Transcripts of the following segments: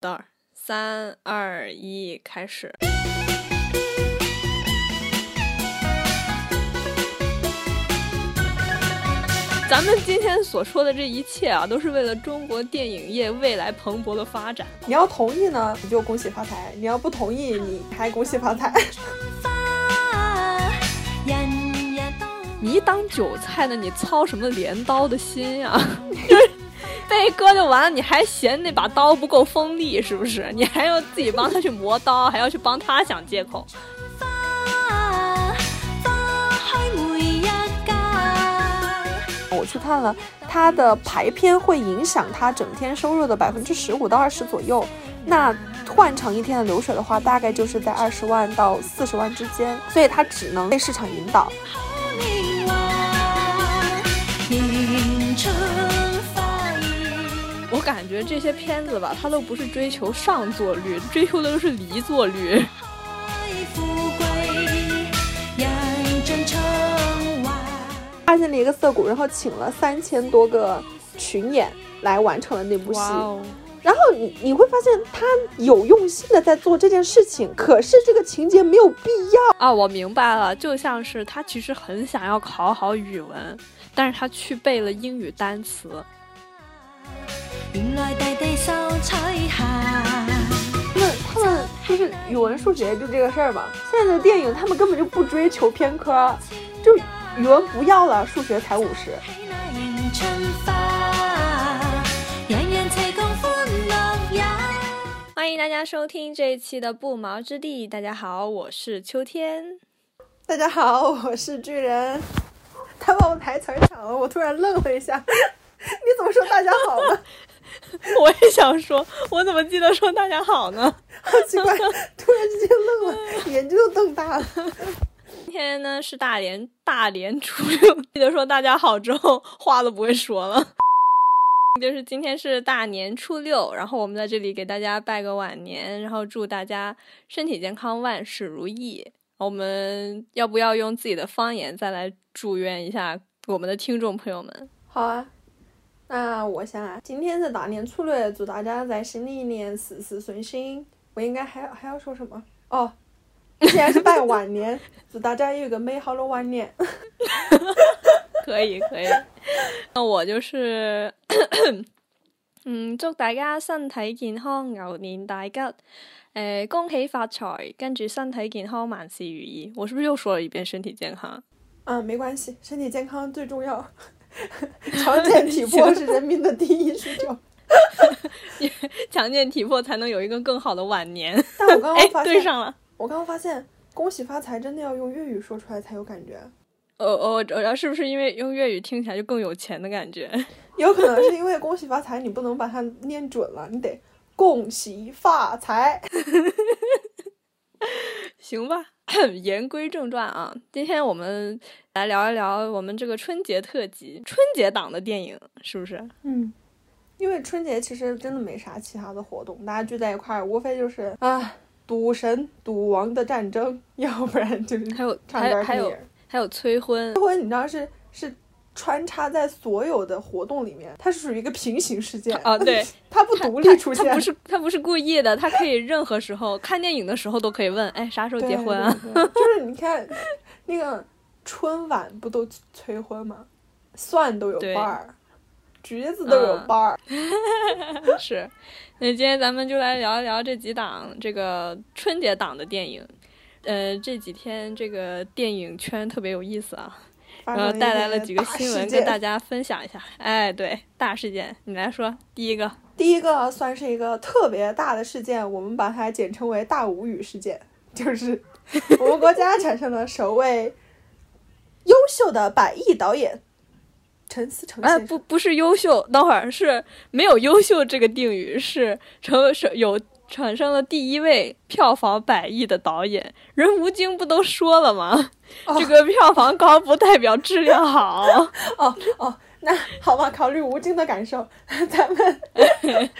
等会儿，三二一，开始。咱们今天所说的这一切啊，都是为了中国电影业未来蓬勃的发展。你要同意呢，你就恭喜发财；你要不同意，你还恭喜发财。你一当韭菜呢，你操什么镰刀的心呀？被割就完了，你还嫌那把刀不够锋利是不是？你还要自己帮他去磨刀，还要去帮他想借口。我去看了，他的排片会影响他整天收入的百分之十五到二十左右。那换成一天的流水的话，大概就是在二十万到四十万之间，所以他只能被市场引导。我感觉这些片子吧，它都不是追求上座率，追求的都是离座率。发现了一个涩谷，然后请了三千多个群演来完成了那部戏。然后你你会发现他有用心的在做这件事情，可是这个情节没有必要啊！我明白了，就像是他其实很想要考好语文，但是他去背了英语单词。那他们就是语文、数学就这个事儿吧。现在的电影他们根本就不追求偏科，就。语文不要了，数学才五十。欢迎大家收听这一期的不毛之地。大家好，我是秋天。大家好，我是巨人。他把我台词抢了，我突然愣了一下。你怎么说大家好呢？我也想说，我怎么记得说大家好呢？好奇怪，突然之间愣了，眼睛都瞪大了。今天呢是大连大连初六，记得说大家好之后话都不会说了。就是今天是大年初六，然后我们在这里给大家拜个晚年，然后祝大家身体健康，万事如意。我们要不要用自己的方言再来祝愿一下我们的听众朋友们？好啊，那我想啊，今天是大年初六，祝大家在新的一年事事顺心。我应该还还要说什么？哦。现在是拜晚年，祝大家有一个美好的晚年。可以可以，那我就是，嗯，祝大家身体健康，牛年大吉，诶，恭喜发财，跟住身体健康，万事如意。我是不是又说了一遍身体健康？嗯，没关系，身体健康最重要，强健体魄是人民的第一需求。强健体魄才能有一个更好的晚年。但我刚刚 发现，对上了。我刚刚发现，恭喜发财真的要用粤语说出来才有感觉。哦哦，我知道是不是因为用粤语听起来就更有钱的感觉？有可能是因为恭喜发财，你不能把它念准了，你得恭喜发财。行吧，言归正传啊，今天我们来聊一聊我们这个春节特辑，春节档的电影是不是？嗯，因为春节其实真的没啥其他的活动，大家聚在一块儿，无非就是啊。赌神、赌王的战争，要不然就是还有还有还有还有催婚。催婚你知道是是穿插在所有的活动里面，它是属于一个平行世界啊。对，它不独立出现，它不是它不是故意的，它可以任何时候看电影的时候都可以问，哎，啥时候结婚啊？就是你看那个春晚不都催婚吗？蒜都有瓣儿。橘子都有瓣儿，是。那今天咱们就来聊一聊这几档这个春节档的电影。呃，这几天这个电影圈特别有意思啊，然后带来了几个新闻跟大家分享一下。哎，对，大事件，你来说第一个。第一个算是一个特别大的事件，我们把它简称为“大无语事件”，就是我们国家产生了首位优秀的百亿导演。陈思诚哎，不不是优秀，等会儿是没有优秀这个定语，是成是有产生了第一位票房百亿的导演。人吴京不都说了吗？这个票房高不代表质量好。哦哦，那好吧，考虑吴京的感受，咱们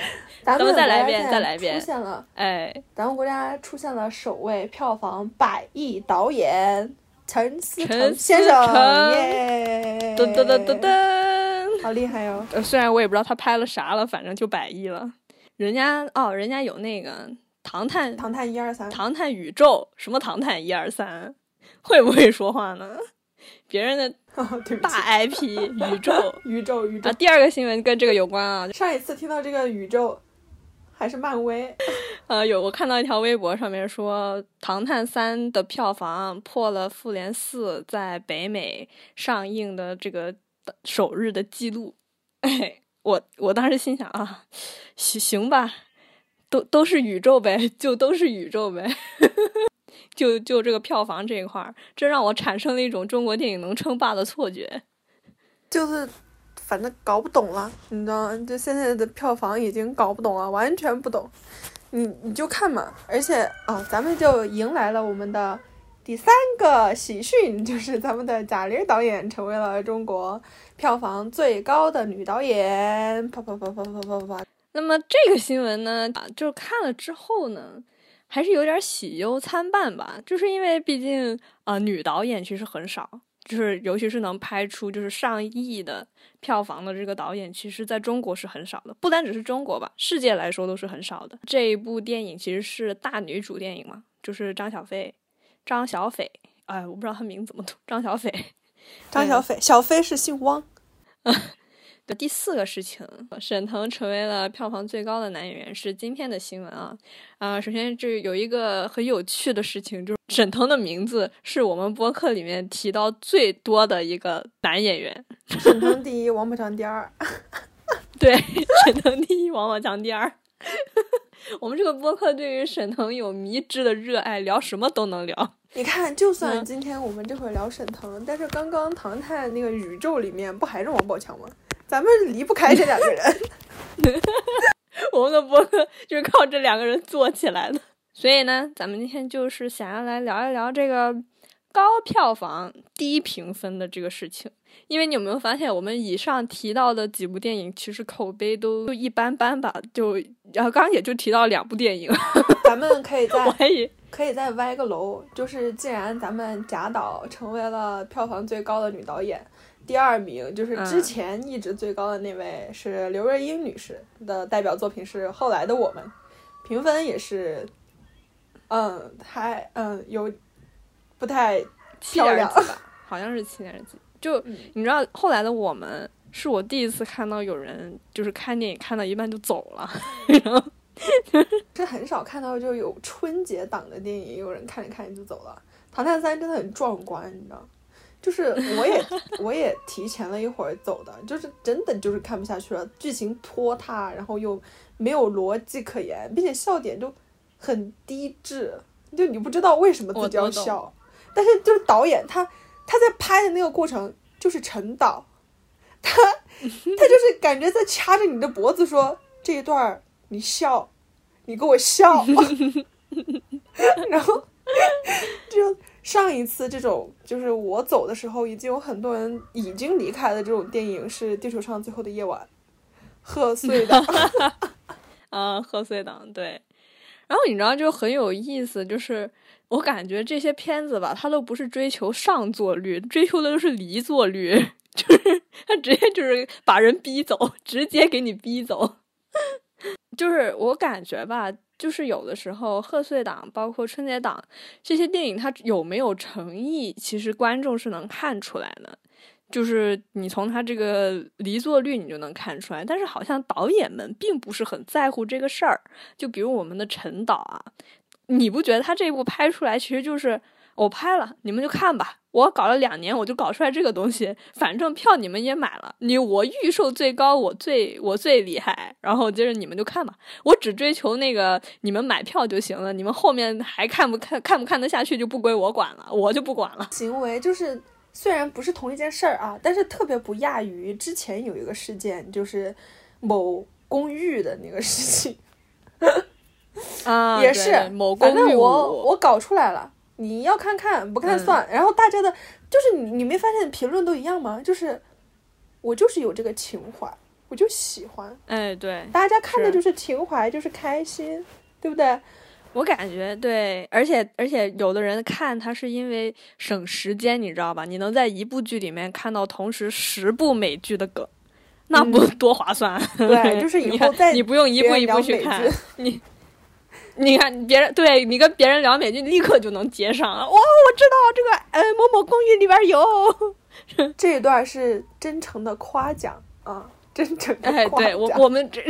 咱们再来一遍，再来一遍，出现了哎，咱们国家出现了首位票房百亿导演。陈思诚先生，耶！噔噔噔噔噔，好厉害哟！虽然我也不知道他拍了啥了，反正就百亿了。人家哦，人家有那个《唐探唐探一二三，唐探宇宙》什么《唐探一二三》，会不会说话呢？别人的 大 IP 宇宙宇宙宇宙啊！第二个新闻跟这个有关啊。上一次听到这个宇宙还是漫威，呃，有我看到一条微博上面说，《唐探三》的票房破了《复联四》在北美上映的这个首日的记录。哎，我我当时心想啊，行行吧，都都是宇宙呗，就都是宇宙呗。就就这个票房这一块儿，这让我产生了一种中国电影能称霸的错觉。就是，反正搞不懂了，你知道吗？就现在的票房已经搞不懂了，完全不懂。你你就看嘛，而且啊，咱们就迎来了我们的第三个喜讯，就是咱们的贾玲导演成为了中国票房最高的女导演。啪啪啪啪啪啪啪啪。那么这个新闻呢，啊就看了之后呢？还是有点喜忧参半吧，就是因为毕竟啊，女导演其实很少，就是尤其是能拍出就是上亿的票房的这个导演，其实在中国是很少的，不单只是中国吧，世界来说都是很少的。这一部电影其实是大女主电影嘛，就是张小斐，张小斐，哎，我不知道他名字怎么读，张小斐，张小斐，小飞是姓汪。的第四个事情，沈腾成为了票房最高的男演员，是今天的新闻啊啊！首先，这有一个很有趣的事情，就是沈腾的名字是我们播客里面提到最多的一个男演员。沈腾第一，王宝强第二。对，沈腾第一，王宝强第二。我们这个播客对于沈腾有迷之的热爱，聊什么都能聊。你看，就算今天我们这会聊沈腾，但是刚刚《唐探》那个宇宙里面不还是王宝强吗？咱们离不开这两个人，我们的播客就是靠这两个人做起来的。所以呢，咱们今天就是想要来聊一聊这个高票房低评分的这个事情。因为你有没有发现，我们以上提到的几部电影其实口碑都就一般般吧？就然后刚刚也就提到两部电影，咱们可以再我还以可以再歪个楼，就是既然咱们贾导成为了票房最高的女导演。第二名就是之前一直最高的那位是刘若英女士的代表作品是《后来的我们》，评分也是，嗯，还嗯有不太漂亮吧，好像是七点几。就你知道，《后来的我们》是我第一次看到有人就是看电影看到一半就走了，然后 这很少看到就有春节档的电影有人看着看着就走了，《唐探三》真的很壮观，你知道。就是我也 我也提前了一会儿走的，就是真的就是看不下去了，剧情拖沓，然后又没有逻辑可言，并且笑点就很低质，就你不知道为什么自己要笑。但是就是导演他他在拍的那个过程就是陈导，他他就是感觉在掐着你的脖子说这一段你笑，你给我笑，然后就。上一次这种就是我走的时候，已经有很多人已经离开的这种电影是《地球上最后的夜晚》，贺岁档，啊，贺岁档对。然后你知道就很有意思，就是我感觉这些片子吧，它都不是追求上座率，追求的都是离座率，就是他直接就是把人逼走，直接给你逼走。就是我感觉吧。就是有的时候贺岁档，包括春节档这些电影，它有没有诚意，其实观众是能看出来的。就是你从他这个离座率，你就能看出来。但是好像导演们并不是很在乎这个事儿。就比如我们的陈导啊，你不觉得他这部拍出来，其实就是。我拍了，你们就看吧。我搞了两年，我就搞出来这个东西。反正票你们也买了，你我预售最高，我最我最厉害。然后接着你们就看吧。我只追求那个你们买票就行了。你们后面还看不看看不看得下去就不归我管了，我就不管了。行为就是虽然不是同一件事儿啊，但是特别不亚于之前有一个事件，就是某公寓的那个事情。啊，也是某公寓，我我搞出来了。你要看看不看算，然后大家的，就是你你没发现评论都一样吗？就是我就是有这个情怀，我就喜欢，哎，对，大家看的就是情怀，就是开心，对不对？我感觉对，而且而且有的人看他是因为省时间，你知道吧？你能在一部剧里面看到同时十部美剧的梗，那不多划算？对，就是以后再你不用一步一步去看，你你看别人对你跟别人聊美剧，立刻就能接上。哇，我知道这个呃某某公寓里边有。这一段是真诚的夸奖啊。真诚哎，对我我们这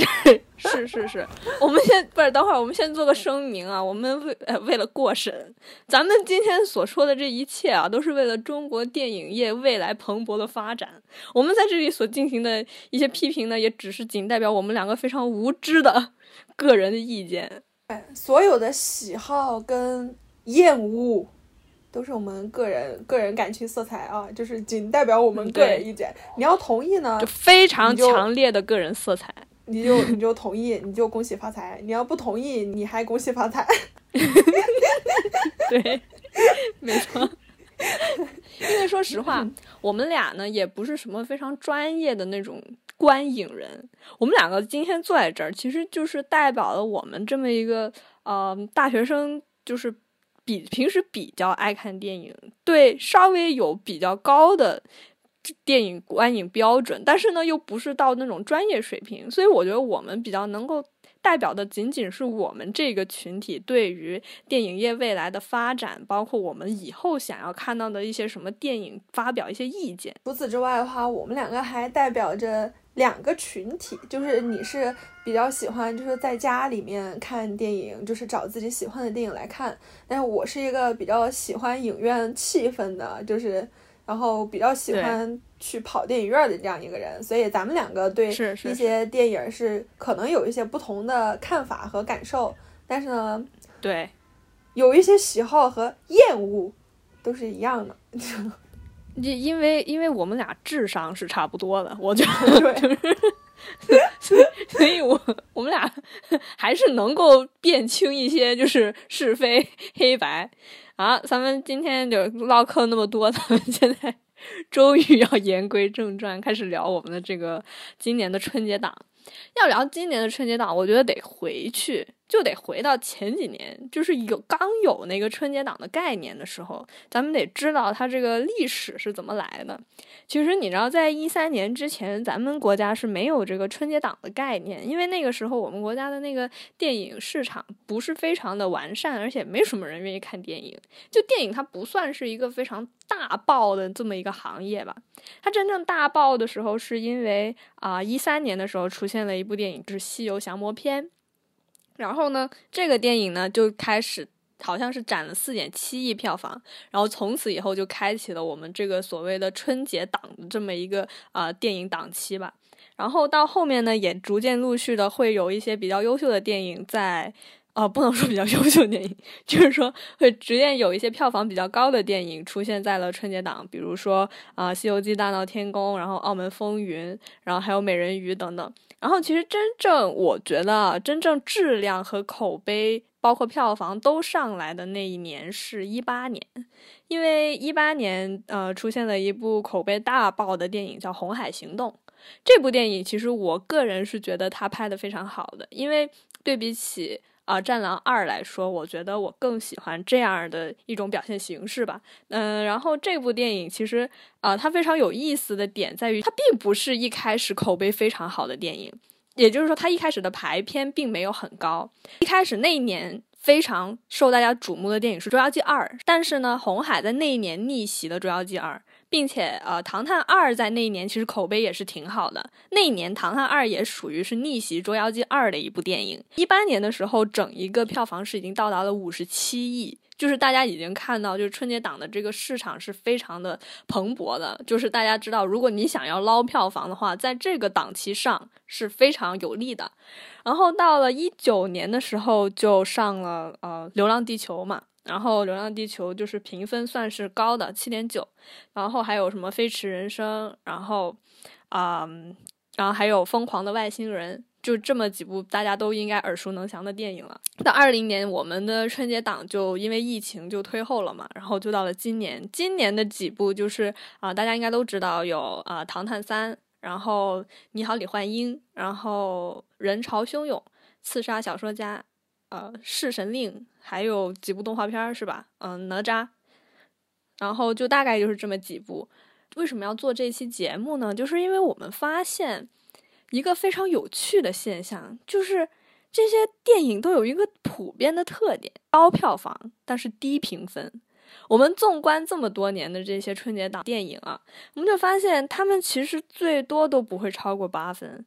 是是是，我们 先不是等会儿，我们先做个声明啊，我们为呃为了过审，咱们今天所说的这一切啊，都是为了中国电影业未来蓬勃的发展。我们在这里所进行的一些批评呢，也只是仅代表我们两个非常无知的个人的意见。哎，所有的喜好跟厌恶。都是我们个人个人感情色彩啊，就是仅代表我们个人意见。你要同意呢，就非常强烈的个人色彩，你就你就同意，你就恭喜发财；你要不同意，你还恭喜发财。对，没错。因为说实话，我们俩呢也不是什么非常专业的那种观影人，我们两个今天坐在这儿，其实就是代表了我们这么一个呃大学生，就是。比平时比较爱看电影，对稍微有比较高的电影观影标准，但是呢又不是到那种专业水平，所以我觉得我们比较能够代表的仅仅是我们这个群体对于电影业未来的发展，包括我们以后想要看到的一些什么电影，发表一些意见。除此之外的话，我们两个还代表着。两个群体，就是你是比较喜欢，就是在家里面看电影，就是找自己喜欢的电影来看。但是我是一个比较喜欢影院气氛的，就是然后比较喜欢去跑电影院的这样一个人。所以咱们两个对一些电影是可能有一些不同的看法和感受，但是呢，对，有一些喜好和厌恶都是一样的。因因为因为我们俩智商是差不多的，我觉得 就是，所以所以我我们俩还是能够辨清一些就是是非黑白啊。咱们今天就唠嗑那么多，咱们现在终于要言归正传，开始聊我们的这个今年的春节档。要聊今年的春节档，我觉得得回去。就得回到前几年，就是有刚有那个春节档的概念的时候，咱们得知道它这个历史是怎么来的。其实你知道，在一三年之前，咱们国家是没有这个春节档的概念，因为那个时候我们国家的那个电影市场不是非常的完善，而且没什么人愿意看电影。就电影它不算是一个非常大爆的这么一个行业吧。它真正大爆的时候，是因为啊一三年的时候出现了一部电影，就是《西游降魔篇》。然后呢，这个电影呢就开始好像是攒了四点七亿票房，然后从此以后就开启了我们这个所谓的春节档的这么一个啊电影档期吧。然后到后面呢，也逐渐陆续的会有一些比较优秀的电影在，呃，不能说比较 优秀电影，就是说会逐渐有一些票房比较高的电影出现在了春节档，比如说啊《西游记》大闹天宫，然后《澳门风云》，然后还有《美人鱼》等等。然后其实真正我觉得真正质量和口碑，包括票房都上来的那一年是一八年，因为一八年呃出现了一部口碑大爆的电影叫《红海行动》。这部电影其实我个人是觉得它拍的非常好的，因为对比起。啊，《战狼二》来说，我觉得我更喜欢这样的一种表现形式吧。嗯，然后这部电影其实啊，它非常有意思的点在于，它并不是一开始口碑非常好的电影，也就是说，它一开始的排片并没有很高。一开始那一年非常受大家瞩目的电影是《捉妖记二》，但是呢，红海在那一年逆袭了《捉妖记二》。并且，呃，《唐探二》在那一年其实口碑也是挺好的。那一年，《唐探二》也属于是逆袭《捉妖记二》的一部电影。一八年的时候，整一个票房是已经到达了五十七亿，就是大家已经看到，就是春节档的这个市场是非常的蓬勃的。就是大家知道，如果你想要捞票房的话，在这个档期上是非常有利的。然后到了一九年的时候，就上了呃《流浪地球》嘛。然后《流浪地球》就是评分算是高的，七点九。然后还有什么《飞驰人生》，然后，啊，然后还有《疯狂的外星人》，就这么几部大家都应该耳熟能详的电影了。到二零年，我们的春节档就因为疫情就推后了嘛，然后就到了今年。今年的几部就是啊，大家应该都知道有啊《唐探三》，然后《你好，李焕英》，然后《人潮汹涌》，《刺杀小说家》。呃，弑神令还有几部动画片是吧？嗯，哪吒，然后就大概就是这么几部。为什么要做这期节目呢？就是因为我们发现，一个非常有趣的现象，就是这些电影都有一个普遍的特点：高票房，但是低评分。我们纵观这么多年的这些春节档电影啊，我们就发现他们其实最多都不会超过八分。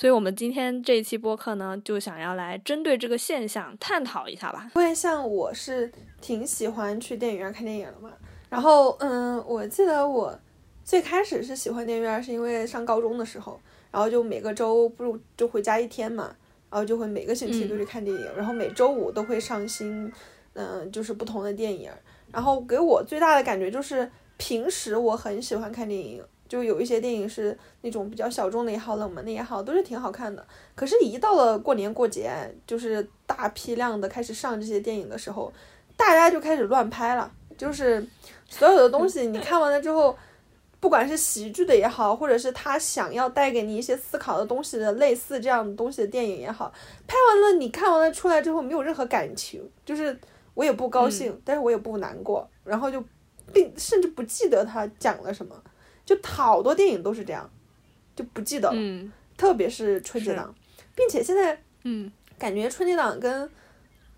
所以，我们今天这一期播客呢，就想要来针对这个现象探讨一下吧。因为像我是挺喜欢去电影院看电影的嘛，然后嗯，我记得我最开始是喜欢电影院，是因为上高中的时候，然后就每个周不就回家一天嘛，然后就会每个星期都去看电影，然后每周五都会上新，嗯，就是不同的电影。然后给我最大的感觉就是，平时我很喜欢看电影，就有一些电影是那种比较小众的也好，冷门的也好，都是挺好看的。可是，一到了过年过节，就是大批量的开始上这些电影的时候，大家就开始乱拍了。就是所有的东西你看完了之后，不管是喜剧的也好，或者是他想要带给你一些思考的东西的类似这样的东西的电影也好，拍完了你看完了出来之后没有任何感情，就是。我也不高兴，但是我也不难过，然后就，并甚至不记得他讲了什么，就好多电影都是这样，就不记得了，特别是春节档，并且现在，嗯，感觉春节档跟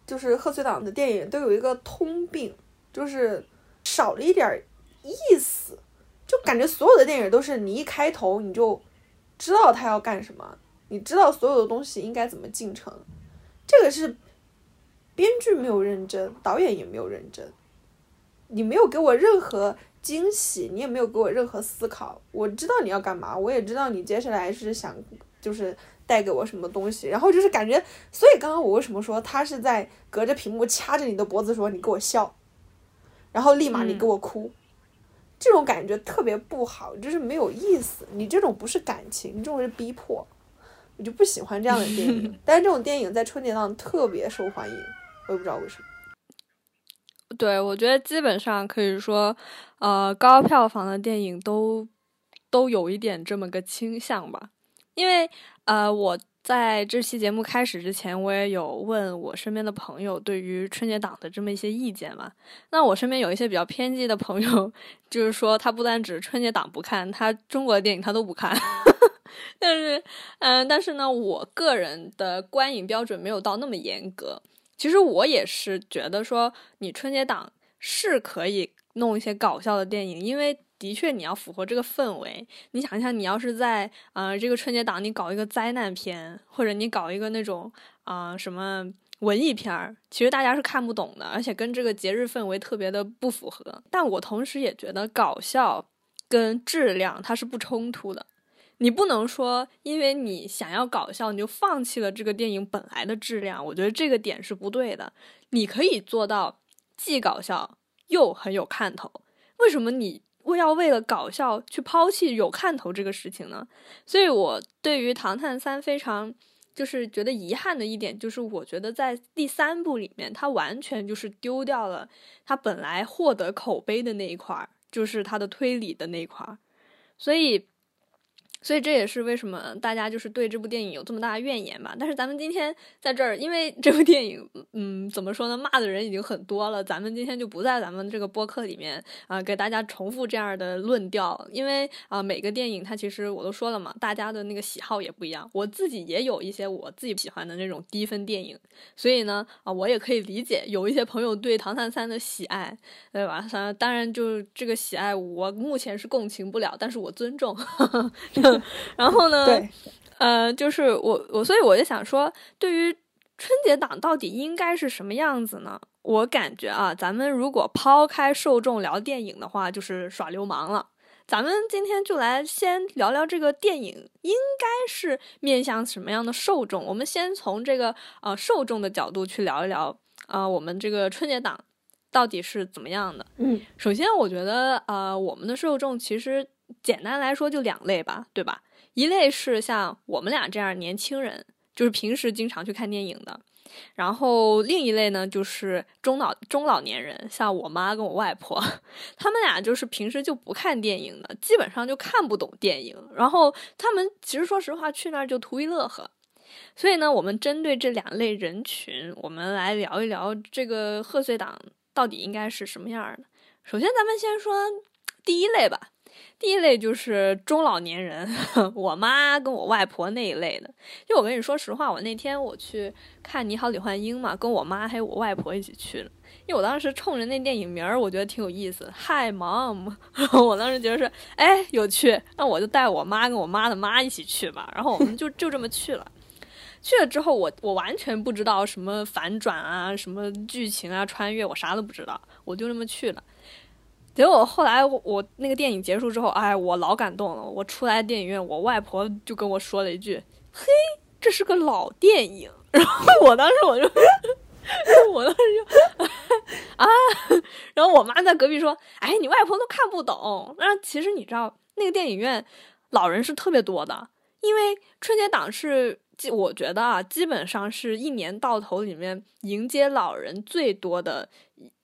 就是贺岁档的电影都有一个通病，就是少了一点意思，就感觉所有的电影都是你一开头你就知道他要干什么，你知道所有的东西应该怎么进程，这个是。编剧没有认真，导演也没有认真，你没有给我任何惊喜，你也没有给我任何思考。我知道你要干嘛，我也知道你接下来是想就是带给我什么东西，然后就是感觉，所以刚刚我为什么说他是在隔着屏幕掐着你的脖子说你给我笑，然后立马你给我哭，这种感觉特别不好，就是没有意思。你这种不是感情，你这种是逼迫，我就不喜欢这样的电影。但是这种电影在春节档特别受欢迎。我也不知道为什么。对，我觉得基本上可以说，呃，高票房的电影都都有一点这么个倾向吧。因为呃，我在这期节目开始之前，我也有问我身边的朋友对于春节档的这么一些意见嘛。那我身边有一些比较偏激的朋友，就是说他不单指春节档不看，他中国的电影他都不看。但是，嗯，但是呢，我个人的观影标准没有到那么严格。其实我也是觉得说，你春节档是可以弄一些搞笑的电影，因为的确你要符合这个氛围。你想一下，你要是在呃这个春节档你搞一个灾难片，或者你搞一个那种啊什么文艺片儿，其实大家是看不懂的，而且跟这个节日氛围特别的不符合。但我同时也觉得搞笑跟质量它是不冲突的。你不能说，因为你想要搞笑，你就放弃了这个电影本来的质量。我觉得这个点是不对的。你可以做到既搞笑又很有看头。为什么你要为了搞笑去抛弃有看头这个事情呢？所以我对于《唐探三》非常就是觉得遗憾的一点，就是我觉得在第三部里面，它完全就是丢掉了它本来获得口碑的那一块儿，就是它的推理的那一块儿，所以。所以这也是为什么大家就是对这部电影有这么大的怨言吧。但是咱们今天在这儿，因为这部电影，嗯，怎么说呢，骂的人已经很多了。咱们今天就不在咱们这个播客里面啊，给大家重复这样的论调。因为啊，每个电影它其实我都说了嘛，大家的那个喜好也不一样。我自己也有一些我自己喜欢的那种低分电影，所以呢，啊，我也可以理解有一些朋友对《唐探三》的喜爱，对吧？当然，就这个喜爱，我目前是共情不了，但是我尊重。然后呢？对，呃，就是我我，所以我就想说，对于春节档到底应该是什么样子呢？我感觉啊，咱们如果抛开受众聊电影的话，就是耍流氓了。咱们今天就来先聊聊这个电影应该是面向什么样的受众。我们先从这个呃受众的角度去聊一聊啊，我们这个春节档到底是怎么样的？嗯，首先我觉得呃，我们的受众其实。简单来说就两类吧，对吧？一类是像我们俩这样年轻人，就是平时经常去看电影的；然后另一类呢，就是中老中老年人，像我妈跟我外婆，他们俩就是平时就不看电影的，基本上就看不懂电影。然后他们其实说实话去那儿就图一乐呵。所以呢，我们针对这两类人群，我们来聊一聊这个贺岁档到底应该是什么样的。首先，咱们先说第一类吧。第一类就是中老年人，我妈跟我外婆那一类的。就我跟你说实话，我那天我去看《你好，李焕英》嘛，跟我妈还有我外婆一起去的。因为我当时冲着那电影名儿，我觉得挺有意思，Hi Mom，我当时觉得是，哎，有趣，那我就带我妈跟我妈的妈一起去吧。然后我们就就这么去了。去了之后，我我完全不知道什么反转啊，什么剧情啊，穿越，我啥都不知道，我就那么去了。结果后来我那个电影结束之后，哎，我老感动了。我出来电影院，我外婆就跟我说了一句：“嘿，这是个老电影。”然后我当时我就，我当时就 啊，然后我妈在隔壁说：“哎，你外婆都看不懂。”那其实你知道，那个电影院老人是特别多的，因为春节档是，我觉得啊，基本上是一年到头里面迎接老人最多的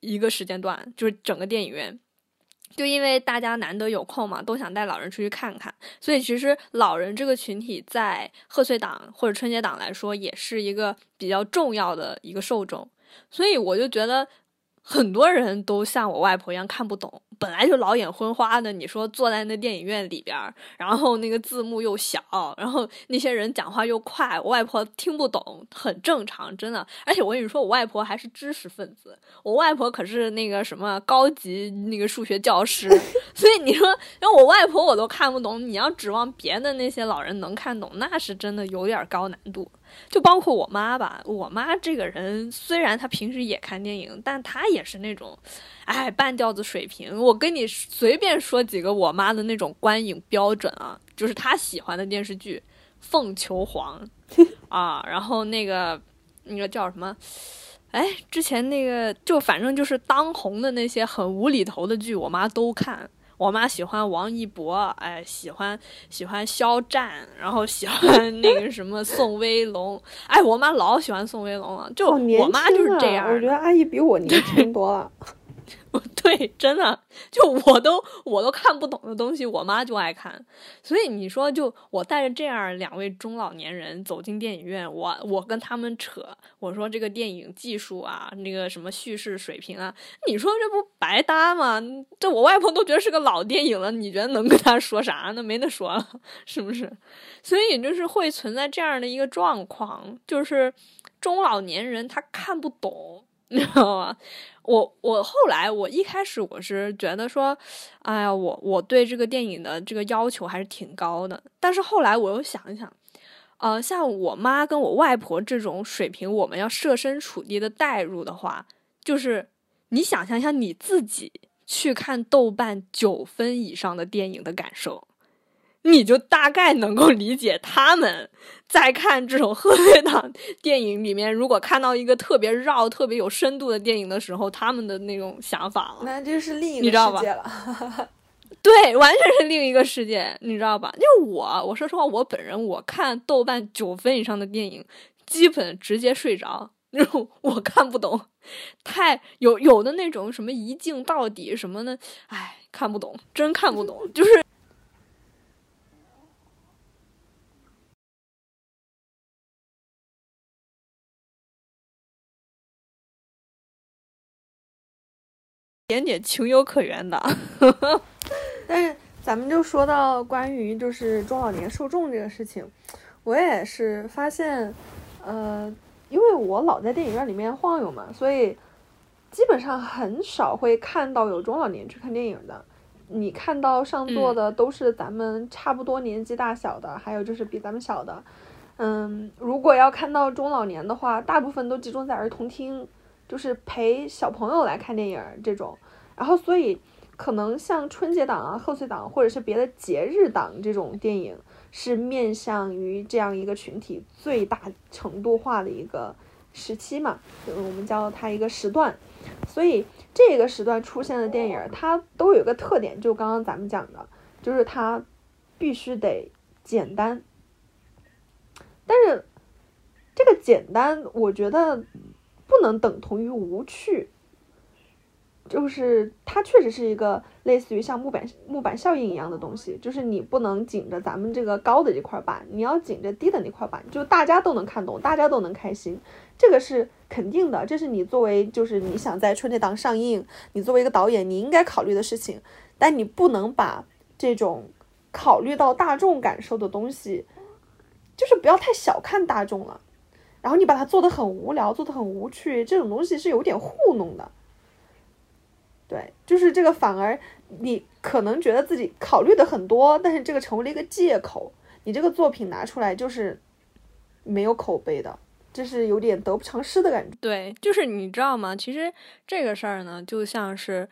一个时间段，就是整个电影院。就因为大家难得有空嘛，都想带老人出去看看，所以其实老人这个群体在贺岁档或者春节档来说，也是一个比较重要的一个受众，所以我就觉得很多人都像我外婆一样看不懂。本来就老眼昏花的，你说坐在那电影院里边，然后那个字幕又小，然后那些人讲话又快，我外婆听不懂，很正常，真的。而且我跟你说，我外婆还是知识分子，我外婆可是那个什么高级那个数学教师，所以你说，因为我外婆我都看不懂，你要指望别的那些老人能看懂，那是真的有点高难度。就包括我妈吧，我妈这个人虽然她平时也看电影，但她也是那种，哎，半吊子水平。我跟你随便说几个我妈的那种观影标准啊，就是她喜欢的电视剧《凤求凰 》啊，然后那个那个叫什么，哎，之前那个就反正就是当红的那些很无厘头的剧，我妈都看。我妈喜欢王一博，哎，喜欢喜欢肖战，然后喜欢那个什么宋威龙，哎，我妈老喜欢宋威龙了，就我妈就是这样。我觉得阿姨比我年 轻多了。对，真的，就我都我都看不懂的东西，我妈就爱看。所以你说，就我带着这样两位中老年人走进电影院，我我跟他们扯，我说这个电影技术啊，那个什么叙事水平啊，你说这不白搭吗？这我外婆都觉得是个老电影了，你觉得能跟他说啥呢？没得说了，是不是？所以就是会存在这样的一个状况，就是中老年人他看不懂。你知道吗？我我后来我一开始我是觉得说，哎呀，我我对这个电影的这个要求还是挺高的。但是后来我又想一想，呃，像我妈跟我外婆这种水平，我们要设身处地的代入的话，就是你想象一下你自己去看豆瓣九分以上的电影的感受。你就大概能够理解他们在看这种贺岁档电影里面，如果看到一个特别绕、特别有深度的电影的时候，他们的那种想法了。那这是另一个世界了。对，完全是另一个世界，你知道吧？就我，我说实话，我本人我看豆瓣九分以上的电影，基本直接睡着，那种我看不懂，太有有的那种什么一镜到底什么的，哎，看不懂，真看不懂，就是。点点情有可原的，但是咱们就说到关于就是中老年受众这个事情，我也是发现，呃，因为我老在电影院里面晃悠嘛，所以基本上很少会看到有中老年去看电影的。你看到上座的都是咱们差不多年纪大小的，还有就是比咱们小的。嗯，如果要看到中老年的话，大部分都集中在儿童厅。就是陪小朋友来看电影这种，然后所以可能像春节档啊、贺岁档或者是别的节日档这种电影，是面向于这样一个群体最大程度化的一个时期嘛，就是我们叫它一个时段。所以这个时段出现的电影，它都有一个特点，就刚刚咱们讲的，就是它必须得简单。但是这个简单，我觉得。不能等同于无趣，就是它确实是一个类似于像木板木板效应一样的东西，就是你不能紧着咱们这个高的这块板，你要紧着低的那块板，就大家都能看懂，大家都能开心，这个是肯定的，这是你作为就是你想在春节档上映，你作为一个导演你应该考虑的事情，但你不能把这种考虑到大众感受的东西，就是不要太小看大众了。然后你把它做的很无聊，做的很无趣，这种东西是有点糊弄的。对，就是这个，反而你可能觉得自己考虑的很多，但是这个成为了一个借口。你这个作品拿出来就是没有口碑的，这是有点得不偿失的感觉。对，就是你知道吗？其实这个事儿呢，就像是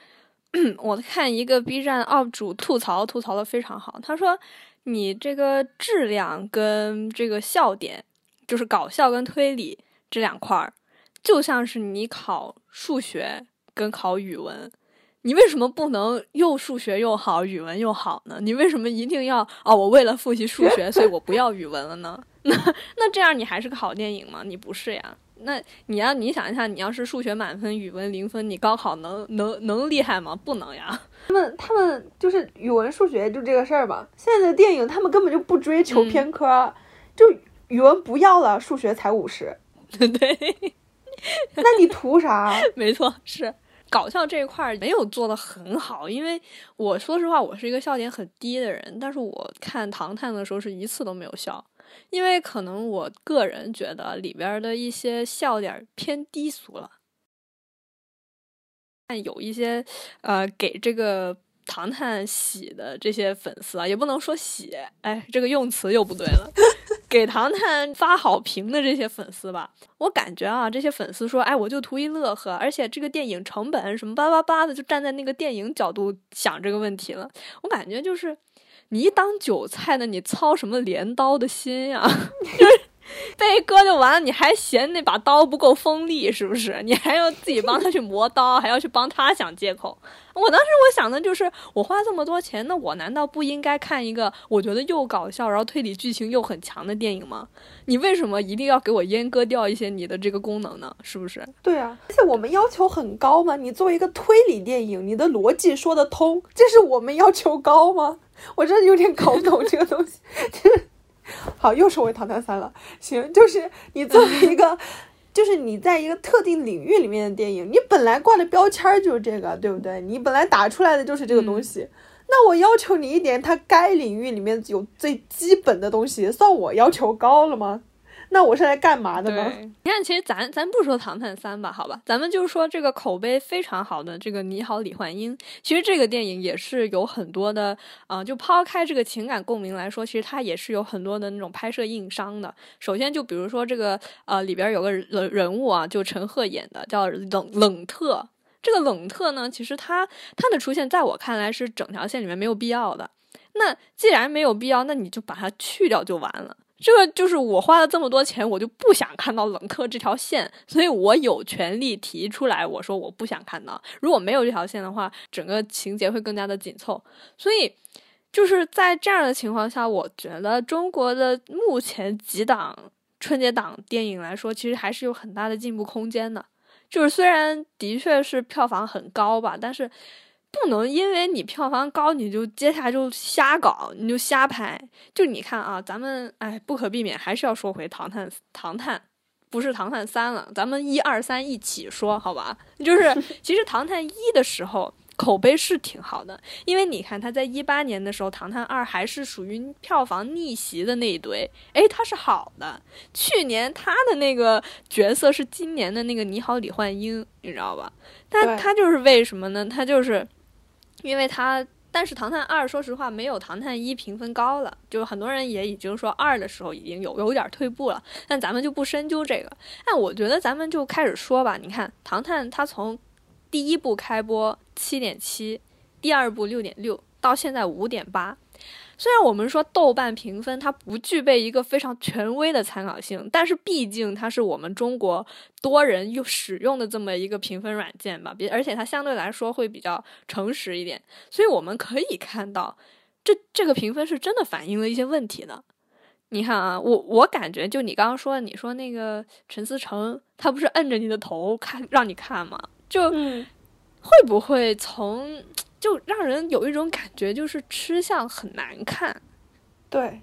我看一个 B 站 UP 主吐槽，吐槽的非常好。他说：“你这个质量跟这个笑点，就是搞笑跟推理这两块儿，就像是你考数学跟考语文。”你为什么不能又数学又好，语文又好呢？你为什么一定要哦？我为了复习数学，所以我不要语文了呢？那那这样你还是个好电影吗？你不是呀。那你要你想一下，你要是数学满分，语文零分，你高考能能能厉害吗？不能呀。他们他们就是语文数学就这个事儿吧。现在的电影他们根本就不追求偏科，就语文不要了，数学才五十。对，那你图啥？没错，是。搞笑这一块没有做的很好，因为我说实话，我是一个笑点很低的人。但是我看《唐探》的时候是一次都没有笑，因为可能我个人觉得里边的一些笑点偏低俗了。但有一些呃给这个。唐探洗的这些粉丝啊，也不能说洗，哎，这个用词又不对了。给唐探发好评的这些粉丝吧，我感觉啊，这些粉丝说，哎，我就图一乐呵，而且这个电影成本什么八八八的，就站在那个电影角度想这个问题了。我感觉就是，你一当韭菜呢，你操什么镰刀的心呀？被割就完了，你还嫌那把刀不够锋利是不是？你还要自己帮他去磨刀，还要去帮他想借口。我当时我想的就是，我花这么多钱，那我难道不应该看一个我觉得又搞笑，然后推理剧情又很强的电影吗？你为什么一定要给我阉割掉一些你的这个功能呢？是不是？对啊，而且我们要求很高嘛。你作为一个推理电影，你的逻辑说得通，这是我们要求高吗？我真的有点搞不懂这个东西。好，又说回《唐探三》了。行，就是你作为一个，就是你在一个特定领域里面的电影，你本来挂的标签就是这个，对不对？你本来打出来的就是这个东西。那我要求你一点，它该领域里面有最基本的东西，算我要求高了吗？那我是来干嘛的呢？你看，其实咱咱不说《唐探三》吧，好吧，咱们就是说这个口碑非常好的这个《你好，李焕英》。其实这个电影也是有很多的啊，就抛开这个情感共鸣来说，其实它也是有很多的那种拍摄硬伤的。首先，就比如说这个呃里边有个人人物啊，就陈赫演的，叫冷冷特。这个冷特呢，其实他他的出现，在我看来是整条线里面没有必要的。那既然没有必要，那你就把它去掉就完了。这个就是我花了这么多钱，我就不想看到冷客这条线，所以我有权利提出来，我说我不想看到。如果没有这条线的话，整个情节会更加的紧凑。所以就是在这样的情况下，我觉得中国的目前几档春节档电影来说，其实还是有很大的进步空间的。就是虽然的确是票房很高吧，但是。不能因为你票房高，你就接下来就瞎搞，你就瞎拍。就你看啊，咱们哎，不可避免还是要说回《唐探》《唐探》，不是《唐探三》了，咱们一二三一起说，好吧？就是其实《唐探一》的时候口碑是挺好的，因为你看他在一八年的时候，《唐探二》还是属于票房逆袭的那一堆，哎，他是好的。去年他的那个角色是今年的那个《你好，李焕英》，你知道吧？但他就是为什么呢？他就是。因为它，但是《唐探二》说实话没有《唐探一》评分高了，就很多人也已经说二的时候已经有有点退步了。但咱们就不深究这个。哎我觉得咱们就开始说吧。你看，《唐探》它从第一部开播七点七，第二部六点六，到现在五点八。虽然我们说豆瓣评分它不具备一个非常权威的参考性，但是毕竟它是我们中国多人又使用的这么一个评分软件吧，比而且它相对来说会比较诚实一点，所以我们可以看到，这这个评分是真的反映了一些问题的。你看啊，我我感觉就你刚刚说，你说那个陈思诚，他不是摁着你的头看让你看吗？就会不会从？就让人有一种感觉，就是吃相很难看。对，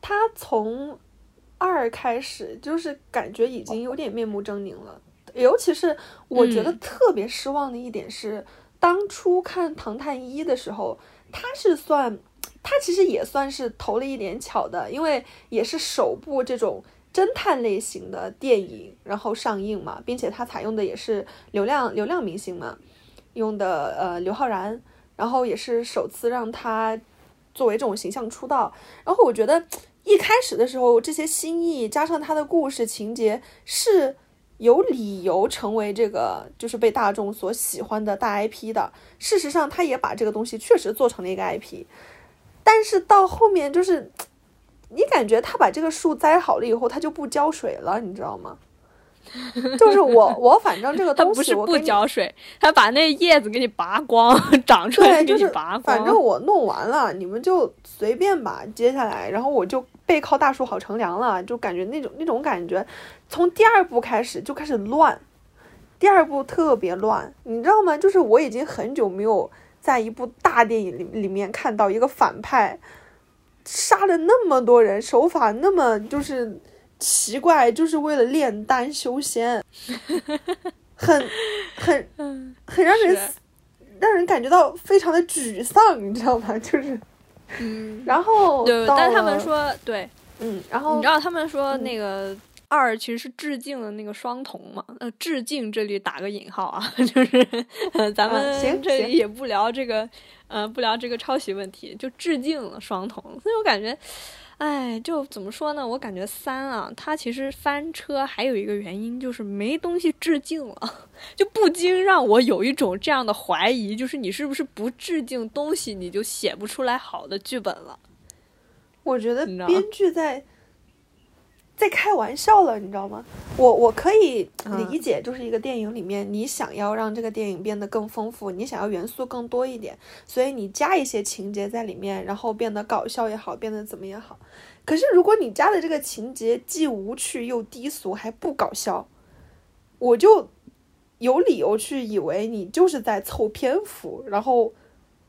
他从二开始就是感觉已经有点面目狰狞了。尤其是我觉得特别失望的一点是，当初看《唐探一》的时候，他是算，他其实也算是投了一点巧的，因为也是首部这种侦探类型的电影，然后上映嘛，并且他采用的也是流量流量明星嘛，用的呃刘昊然，然后也是首次让他作为这种形象出道，然后我觉得一开始的时候这些新意加上他的故事情节是。有理由成为这个就是被大众所喜欢的大 IP 的。事实上，他也把这个东西确实做成了一个 IP，但是到后面就是，你感觉他把这个树栽好了以后，他就不浇水了，你知道吗？就是我，我反正这个 东西，我不浇水，他把那叶子给你拔光，长出来给你拔光。反正我弄完了，你们就随便吧。接下来，然后我就背靠大树好乘凉了，就感觉那种那种感觉。从第二部开始就开始乱，第二部特别乱，你知道吗？就是我已经很久没有在一部大电影里里面看到一个反派杀了那么多人，手法那么就是奇怪，就是为了炼丹修仙，很很很让人让人感觉到非常的沮丧，你知道吗？就是，嗯，然后对，但他们说对，嗯，然后你知道他们说那个。二其实是致敬的那个双瞳嘛，呃，致敬这里打个引号啊，就是咱们这里也不聊这个，呃，不聊这个抄袭问题，就致敬了双瞳。所以我感觉，哎，就怎么说呢？我感觉三啊，它其实翻车还有一个原因就是没东西致敬了，就不禁让我有一种这样的怀疑，就是你是不是不致敬东西，你就写不出来好的剧本了？我觉得编剧在。在开玩笑了，你知道吗？我我可以理解，就是一个电影里面，你想要让这个电影变得更丰富，你想要元素更多一点，所以你加一些情节在里面，然后变得搞笑也好，变得怎么也好。可是如果你加的这个情节既无趣又低俗，还不搞笑，我就有理由去以为你就是在凑篇幅，然后。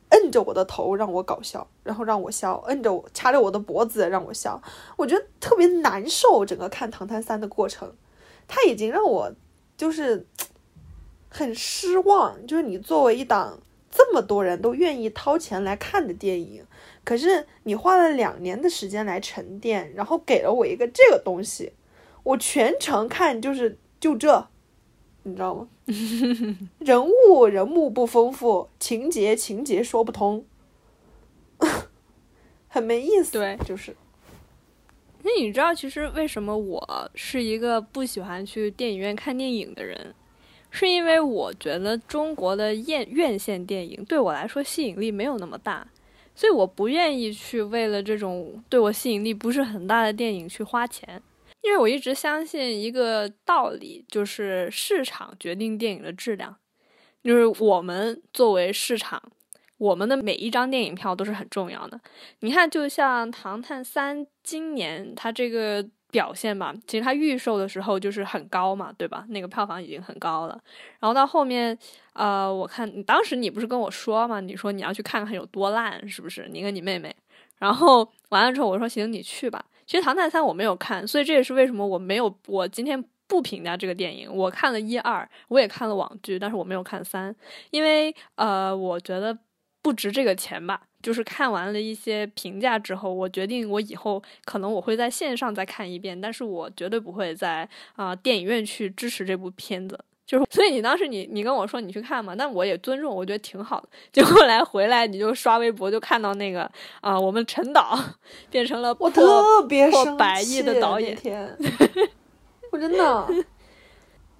摁着我的头让我搞笑，然后让我笑；摁着我掐着我的脖子让我笑，我觉得特别难受。整个看《唐探三》的过程，他已经让我就是 很失望。就是你作为一档这么多人都愿意掏钱来看的电影，可是你花了两年的时间来沉淀，然后给了我一个这个东西，我全程看就是就这。你知道吗？人物人物不丰富，情节情节说不通，很没意思。对，就是。那你知道，其实为什么我是一个不喜欢去电影院看电影的人？是因为我觉得中国的院院线电影对我来说吸引力没有那么大，所以我不愿意去为了这种对我吸引力不是很大的电影去花钱。因为我一直相信一个道理，就是市场决定电影的质量。就是我们作为市场，我们的每一张电影票都是很重要的。你看，就像《唐探三》今年它这个表现吧，其实它预售的时候就是很高嘛，对吧？那个票房已经很高了。然后到后面，呃，我看当时你不是跟我说嘛，你说你要去看看有多烂，是不是？你跟你妹妹。然后完了之后，我说行，你去吧。其实《唐探三》我没有看，所以这也是为什么我没有我今天不评价这个电影。我看了一二，我也看了网剧，但是我没有看三，因为呃，我觉得不值这个钱吧。就是看完了一些评价之后，我决定我以后可能我会在线上再看一遍，但是我绝对不会在啊电影院去支持这部片子。就是，所以你当时你你跟我说你去看嘛，但我也尊重，我觉得挺好的。结果来回来你就刷微博就看到那个啊，我们陈导变成了我特别破百亿的导演，天，我真的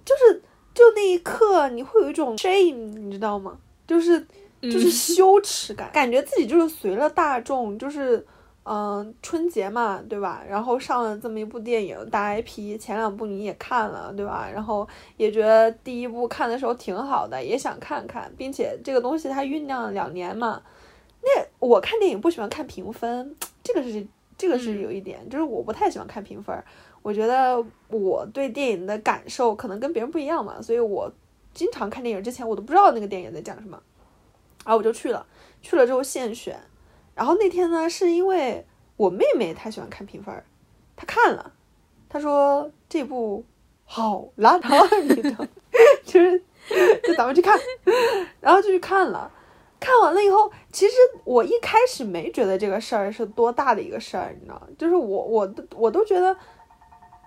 就是就那一刻你会有一种 shame，你知道吗？就是就是羞耻感，感觉自己就是随了大众，就是。嗯，春节嘛，对吧？然后上了这么一部电影，大 IP，前两部你也看了，对吧？然后也觉得第一部看的时候挺好的，也想看看，并且这个东西它酝酿了两年嘛。那我看电影不喜欢看评分，这个是这个是有一点，就是我不太喜欢看评分。我觉得我对电影的感受可能跟别人不一样嘛，所以我经常看电影之前我都不知道那个电影在讲什么，然后我就去了，去了之后现选。然后那天呢，是因为我妹妹她喜欢看评分，她看了，她说这部好烂，你知道，就是就咱们去看，然后就去看了，看完了以后，其实我一开始没觉得这个事儿是多大的一个事儿，你知道，就是我我我都觉得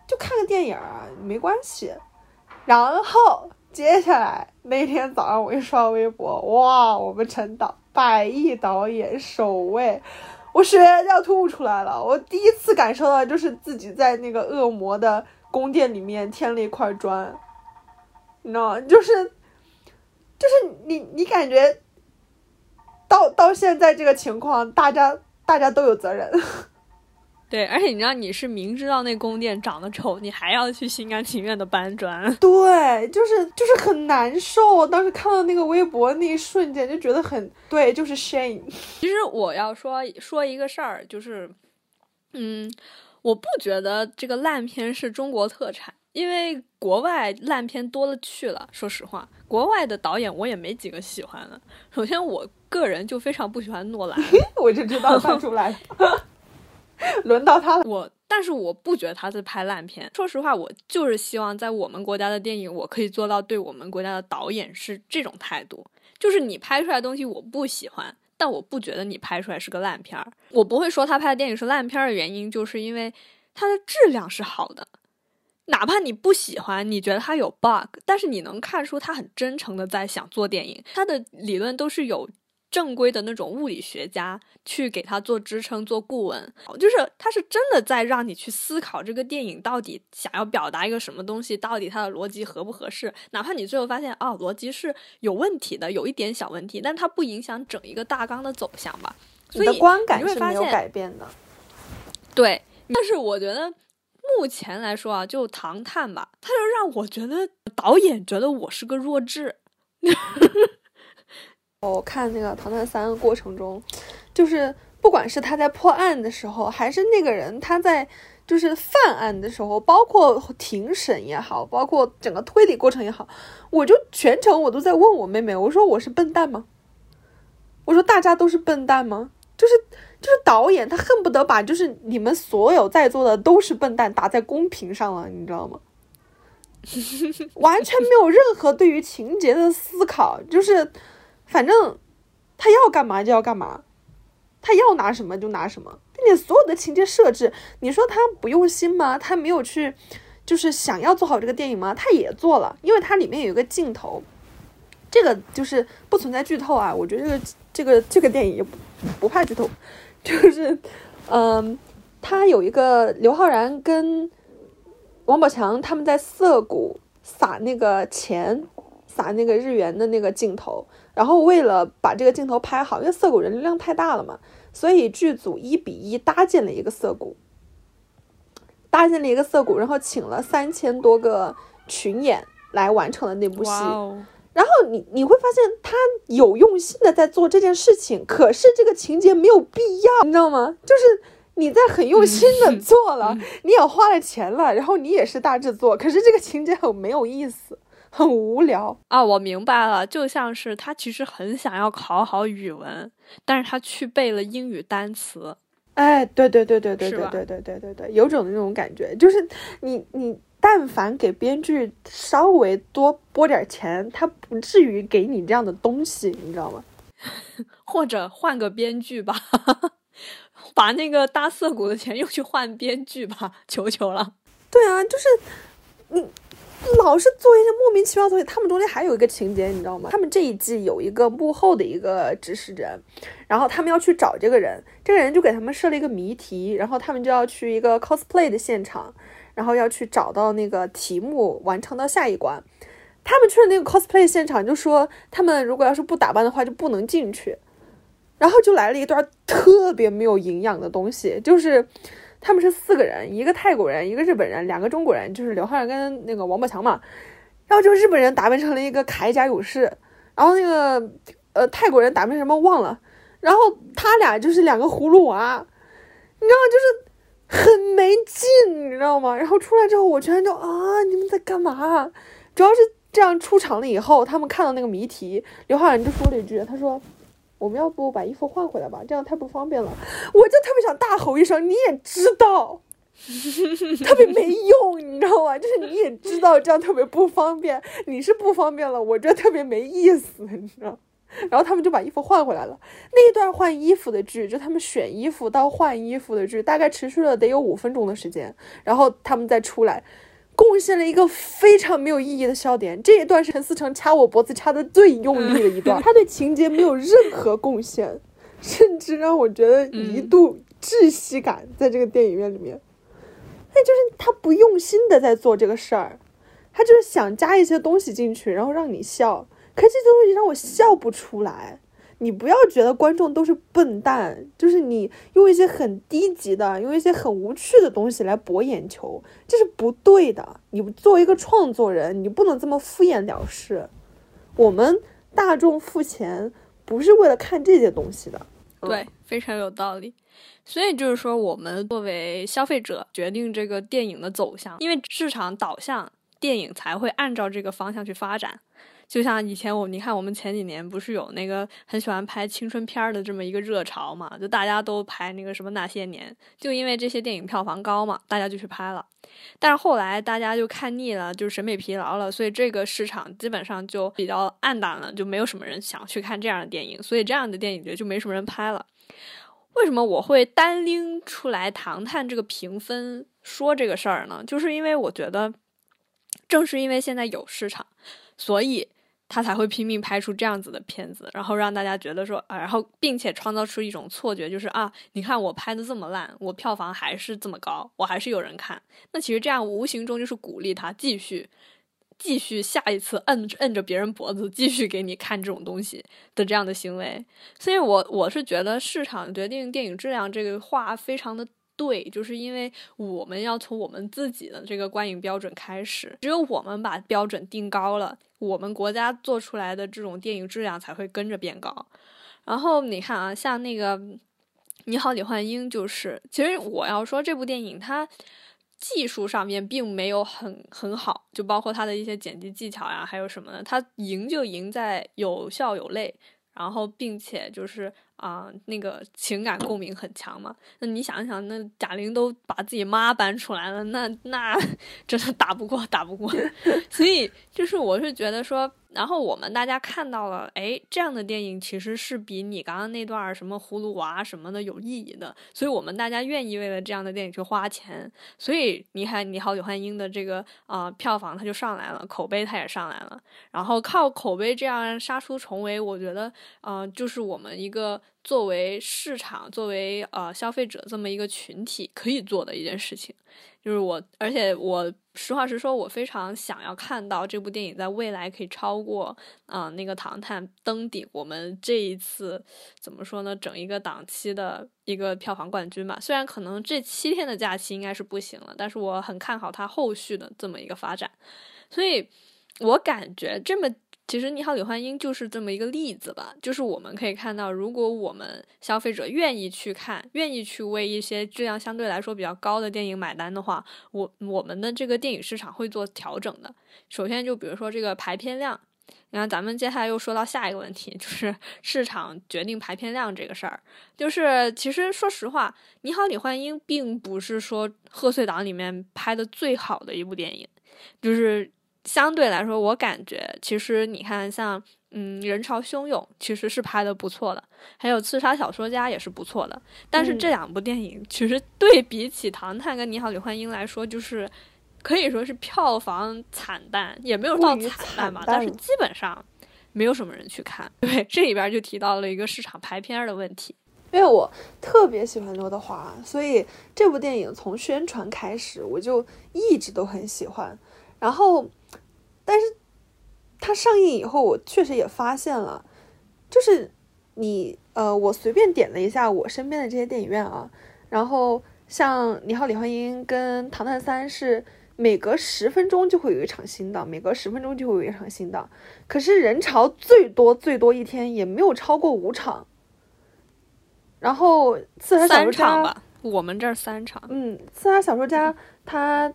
就看个电影啊，没关系。然后接下来那天早上我一刷微博，哇，我们陈导百亿导演首位，我血要吐出来了。我第一次感受到，就是自己在那个恶魔的宫殿里面添了一块砖，你知道？就是就是你你感觉到到现在这个情况，大家大家都有责任。对，而且你知道你是明知道那宫殿长得丑，你还要去心甘情愿的搬砖。对，就是就是很难受。当时看到那个微博那一瞬间，就觉得很对，就是 shame。其实我要说说一个事儿，就是，嗯，我不觉得这个烂片是中国特产，因为国外烂片多了去了。说实话，国外的导演我也没几个喜欢的。首先，我个人就非常不喜欢诺兰，我就知道看出来。轮到他了，我但是我不觉得他在拍烂片。说实话，我就是希望在我们国家的电影，我可以做到对我们国家的导演是这种态度，就是你拍出来的东西我不喜欢，但我不觉得你拍出来是个烂片儿。我不会说他拍的电影是烂片儿的原因，就是因为它的质量是好的，哪怕你不喜欢，你觉得它有 bug，但是你能看出他很真诚的在想做电影，他的理论都是有。正规的那种物理学家去给他做支撑、做顾问，就是他是真的在让你去思考这个电影到底想要表达一个什么东西，到底它的逻辑合不合适。哪怕你最后发现哦，逻辑是有问题的，有一点小问题，但它不影响整一个大纲的走向吧。所以观感是没有改变的。对，但是我觉得目前来说啊，就《唐探》吧，他就让我觉得导演觉得我是个弱智。我看那个《唐探三》的过程中，就是不管是他在破案的时候，还是那个人他在就是犯案的时候，包括庭审也好，包括整个推理过程也好，我就全程我都在问我妹妹，我说我是笨蛋吗？我说大家都是笨蛋吗？就是就是导演他恨不得把就是你们所有在座的都是笨蛋打在公屏上了，你知道吗？完全没有任何对于情节的思考，就是。反正他要干嘛就要干嘛，他要拿什么就拿什么，并且所有的情节设置，你说他不用心吗？他没有去，就是想要做好这个电影吗？他也做了，因为它里面有一个镜头，这个就是不存在剧透啊。我觉得这个这个这个电影也不不怕剧透，就是嗯，他有一个刘昊然跟王宝强他们在涩谷撒那个钱，撒那个日元的那个镜头。然后为了把这个镜头拍好，因为涩谷人流量太大了嘛，所以剧组一比一搭建了一个涩谷，搭建了一个涩谷，然后请了三千多个群演来完成了那部戏。然后你你会发现他有用心的在做这件事情，可是这个情节没有必要，你知道吗？就是你在很用心的做了，你也花了钱了，然后你也是大制作，可是这个情节很没有意思。很无聊啊！我明白了，就像是他其实很想要考好语文，但是他去背了英语单词。哎，对对对对对对对对对对对，有种那种感觉，就是你你但凡给编剧稍微多拨点钱，他不至于给你这样的东西，你知道吗？或者换个编剧吧，把那个搭涩谷的钱又去换编剧吧，求求了。对啊，就是你。老是做一些莫名其妙的东西。他们中间还有一个情节，你知道吗？他们这一季有一个幕后的一个指使人，然后他们要去找这个人，这个人就给他们设了一个谜题，然后他们就要去一个 cosplay 的现场，然后要去找到那个题目，完成到下一关。他们去了那个 cosplay 现场，就说他们如果要是不打扮的话就不能进去，然后就来了一段特别没有营养的东西，就是。他们是四个人，一个泰国人，一个日本人，两个中国人，就是刘昊然跟那个王宝强嘛。然后就日本人打扮成了一个铠甲勇士，然后那个呃泰国人打扮什么忘了。然后他俩就是两个葫芦娃，你知道就是很没劲，你知道吗？然后出来之后，我全就啊，你们在干嘛？主要是这样出场了以后，他们看到那个谜题，刘昊然就说了一句，他说。我们要不把衣服换回来吧？这样太不方便了。我就特别想大吼一声，你也知道，特别没用，你知道吗？就是你也知道这样特别不方便，你是不方便了，我觉得特别没意思，你知道。然后他们就把衣服换回来了。那一段换衣服的剧，就他们选衣服到换衣服的剧，大概持续了得有五分钟的时间。然后他们再出来，贡献了一个非常没有意义的笑点。这一段是陈思诚掐我脖子掐的最用力的一段，他对情节没有任何贡献，甚至让我觉得一度窒息感在这个电影院里面。那就是他不用心的在做这个事儿，他就是想加一些东西进去，然后让你笑。可这些东西让我笑不出来，你不要觉得观众都是笨蛋，就是你用一些很低级的、用一些很无趣的东西来博眼球，这是不对的。你作为一个创作人，你不能这么敷衍了事。我们大众付钱不是为了看这些东西的，对，非常有道理。所以就是说，我们作为消费者决定这个电影的走向，因为市场导向，电影才会按照这个方向去发展。就像以前我，你看我们前几年不是有那个很喜欢拍青春片的这么一个热潮嘛？就大家都拍那个什么那些年，就因为这些电影票房高嘛，大家就去拍了。但是后来大家就看腻了，就审美疲劳了，所以这个市场基本上就比较暗淡了，就没有什么人想去看这样的电影，所以这样的电影节就没什么人拍了。为什么我会单拎出来《唐探》这个评分说这个事儿呢？就是因为我觉得，正是因为现在有市场，所以。他才会拼命拍出这样子的片子，然后让大家觉得说啊，然后并且创造出一种错觉，就是啊，你看我拍的这么烂，我票房还是这么高，我还是有人看。那其实这样无形中就是鼓励他继续、继续下一次摁摁着别人脖子继续给你看这种东西的这样的行为。所以，我我是觉得市场决定电影质量这个话非常的。对，就是因为我们要从我们自己的这个观影标准开始，只有我们把标准定高了，我们国家做出来的这种电影质量才会跟着变高。然后你看啊，像那个《你好，李焕英》，就是其实我要说这部电影它技术上面并没有很很好，就包括它的一些剪辑技巧呀，还有什么的，它赢就赢在有笑有泪，然后并且就是。啊，那个情感共鸣很强嘛？那你想想，那贾玲都把自己妈搬出来了，那那 真的打不过，打不过。所以就是我是觉得说。然后我们大家看到了，哎，这样的电影其实是比你刚刚那段什么葫芦娃什么的有意义的，所以我们大家愿意为了这样的电影去花钱。所以你看，你好，李焕英的这个啊票房它就上来了，口碑它也上来了。然后靠口碑这样杀出重围，我觉得，嗯，就是我们一个作为市场、作为呃消费者这么一个群体可以做的一件事情。就是我，而且我实话实说，我非常想要看到这部电影在未来可以超过啊那个《唐探》登顶我们这一次怎么说呢？整一个档期的一个票房冠军吧。虽然可能这七天的假期应该是不行了，但是我很看好它后续的这么一个发展，所以我感觉这么。其实《你好，李焕英》就是这么一个例子吧，就是我们可以看到，如果我们消费者愿意去看，愿意去为一些质量相对来说比较高的电影买单的话，我我们的这个电影市场会做调整的。首先，就比如说这个排片量，你看咱们接下来又说到下一个问题，就是 市场决定排片量这个事儿。就是其实说实话，《你好，李焕英》并不是说贺岁档里面拍的最好的一部电影，就是。相对来说，我感觉其实你看，像嗯，人潮汹涌其实是拍的不错的，还有刺杀小说家也是不错的。但是这两部电影其实对比起《唐探》跟《你好，李焕英》来说，就是可以说是票房惨淡，也没有到惨淡吧，但是基本上没有什么人去看。对，这里边就提到了一个市场排片的问题。因为我特别喜欢刘德华，所以这部电影从宣传开始我就一直都很喜欢，然后。但是，它上映以后，我确实也发现了，就是你呃，我随便点了一下我身边的这些电影院啊，然后像《你好，李焕英》跟《唐探三》是每隔十分钟就会有一场新的，每隔十分钟就会有一场新的，可是人潮最多最多一天也没有超过五场。然后《刺杀小说家》吧，我们这儿三场。嗯，《刺杀小说家》它。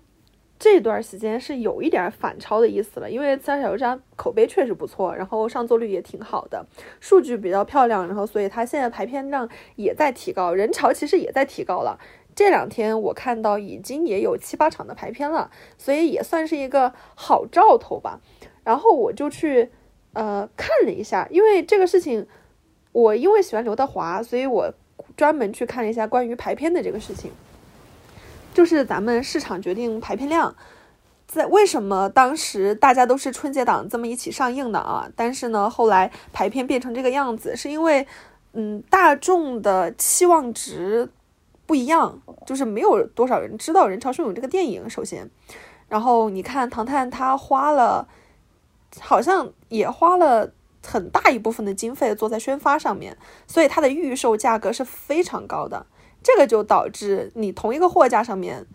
这段时间是有一点反超的意思了，因为《刺杀小说家》口碑确实不错，然后上座率也挺好的，数据比较漂亮，然后所以它现在排片量也在提高，人潮其实也在提高了。这两天我看到已经也有七八场的排片了，所以也算是一个好兆头吧。然后我就去呃看了一下，因为这个事情，我因为喜欢刘德华，所以我专门去看了一下关于排片的这个事情。就是咱们市场决定排片量，在为什么当时大家都是春节档这么一起上映的啊？但是呢，后来排片变成这个样子，是因为嗯大众的期望值不一样，就是没有多少人知道《人潮汹涌》这个电影。首先，然后你看《唐探》，他花了好像也花了很大一部分的经费做在宣发上面，所以它的预售价格是非常高的。这个就导致你同一个货架上面，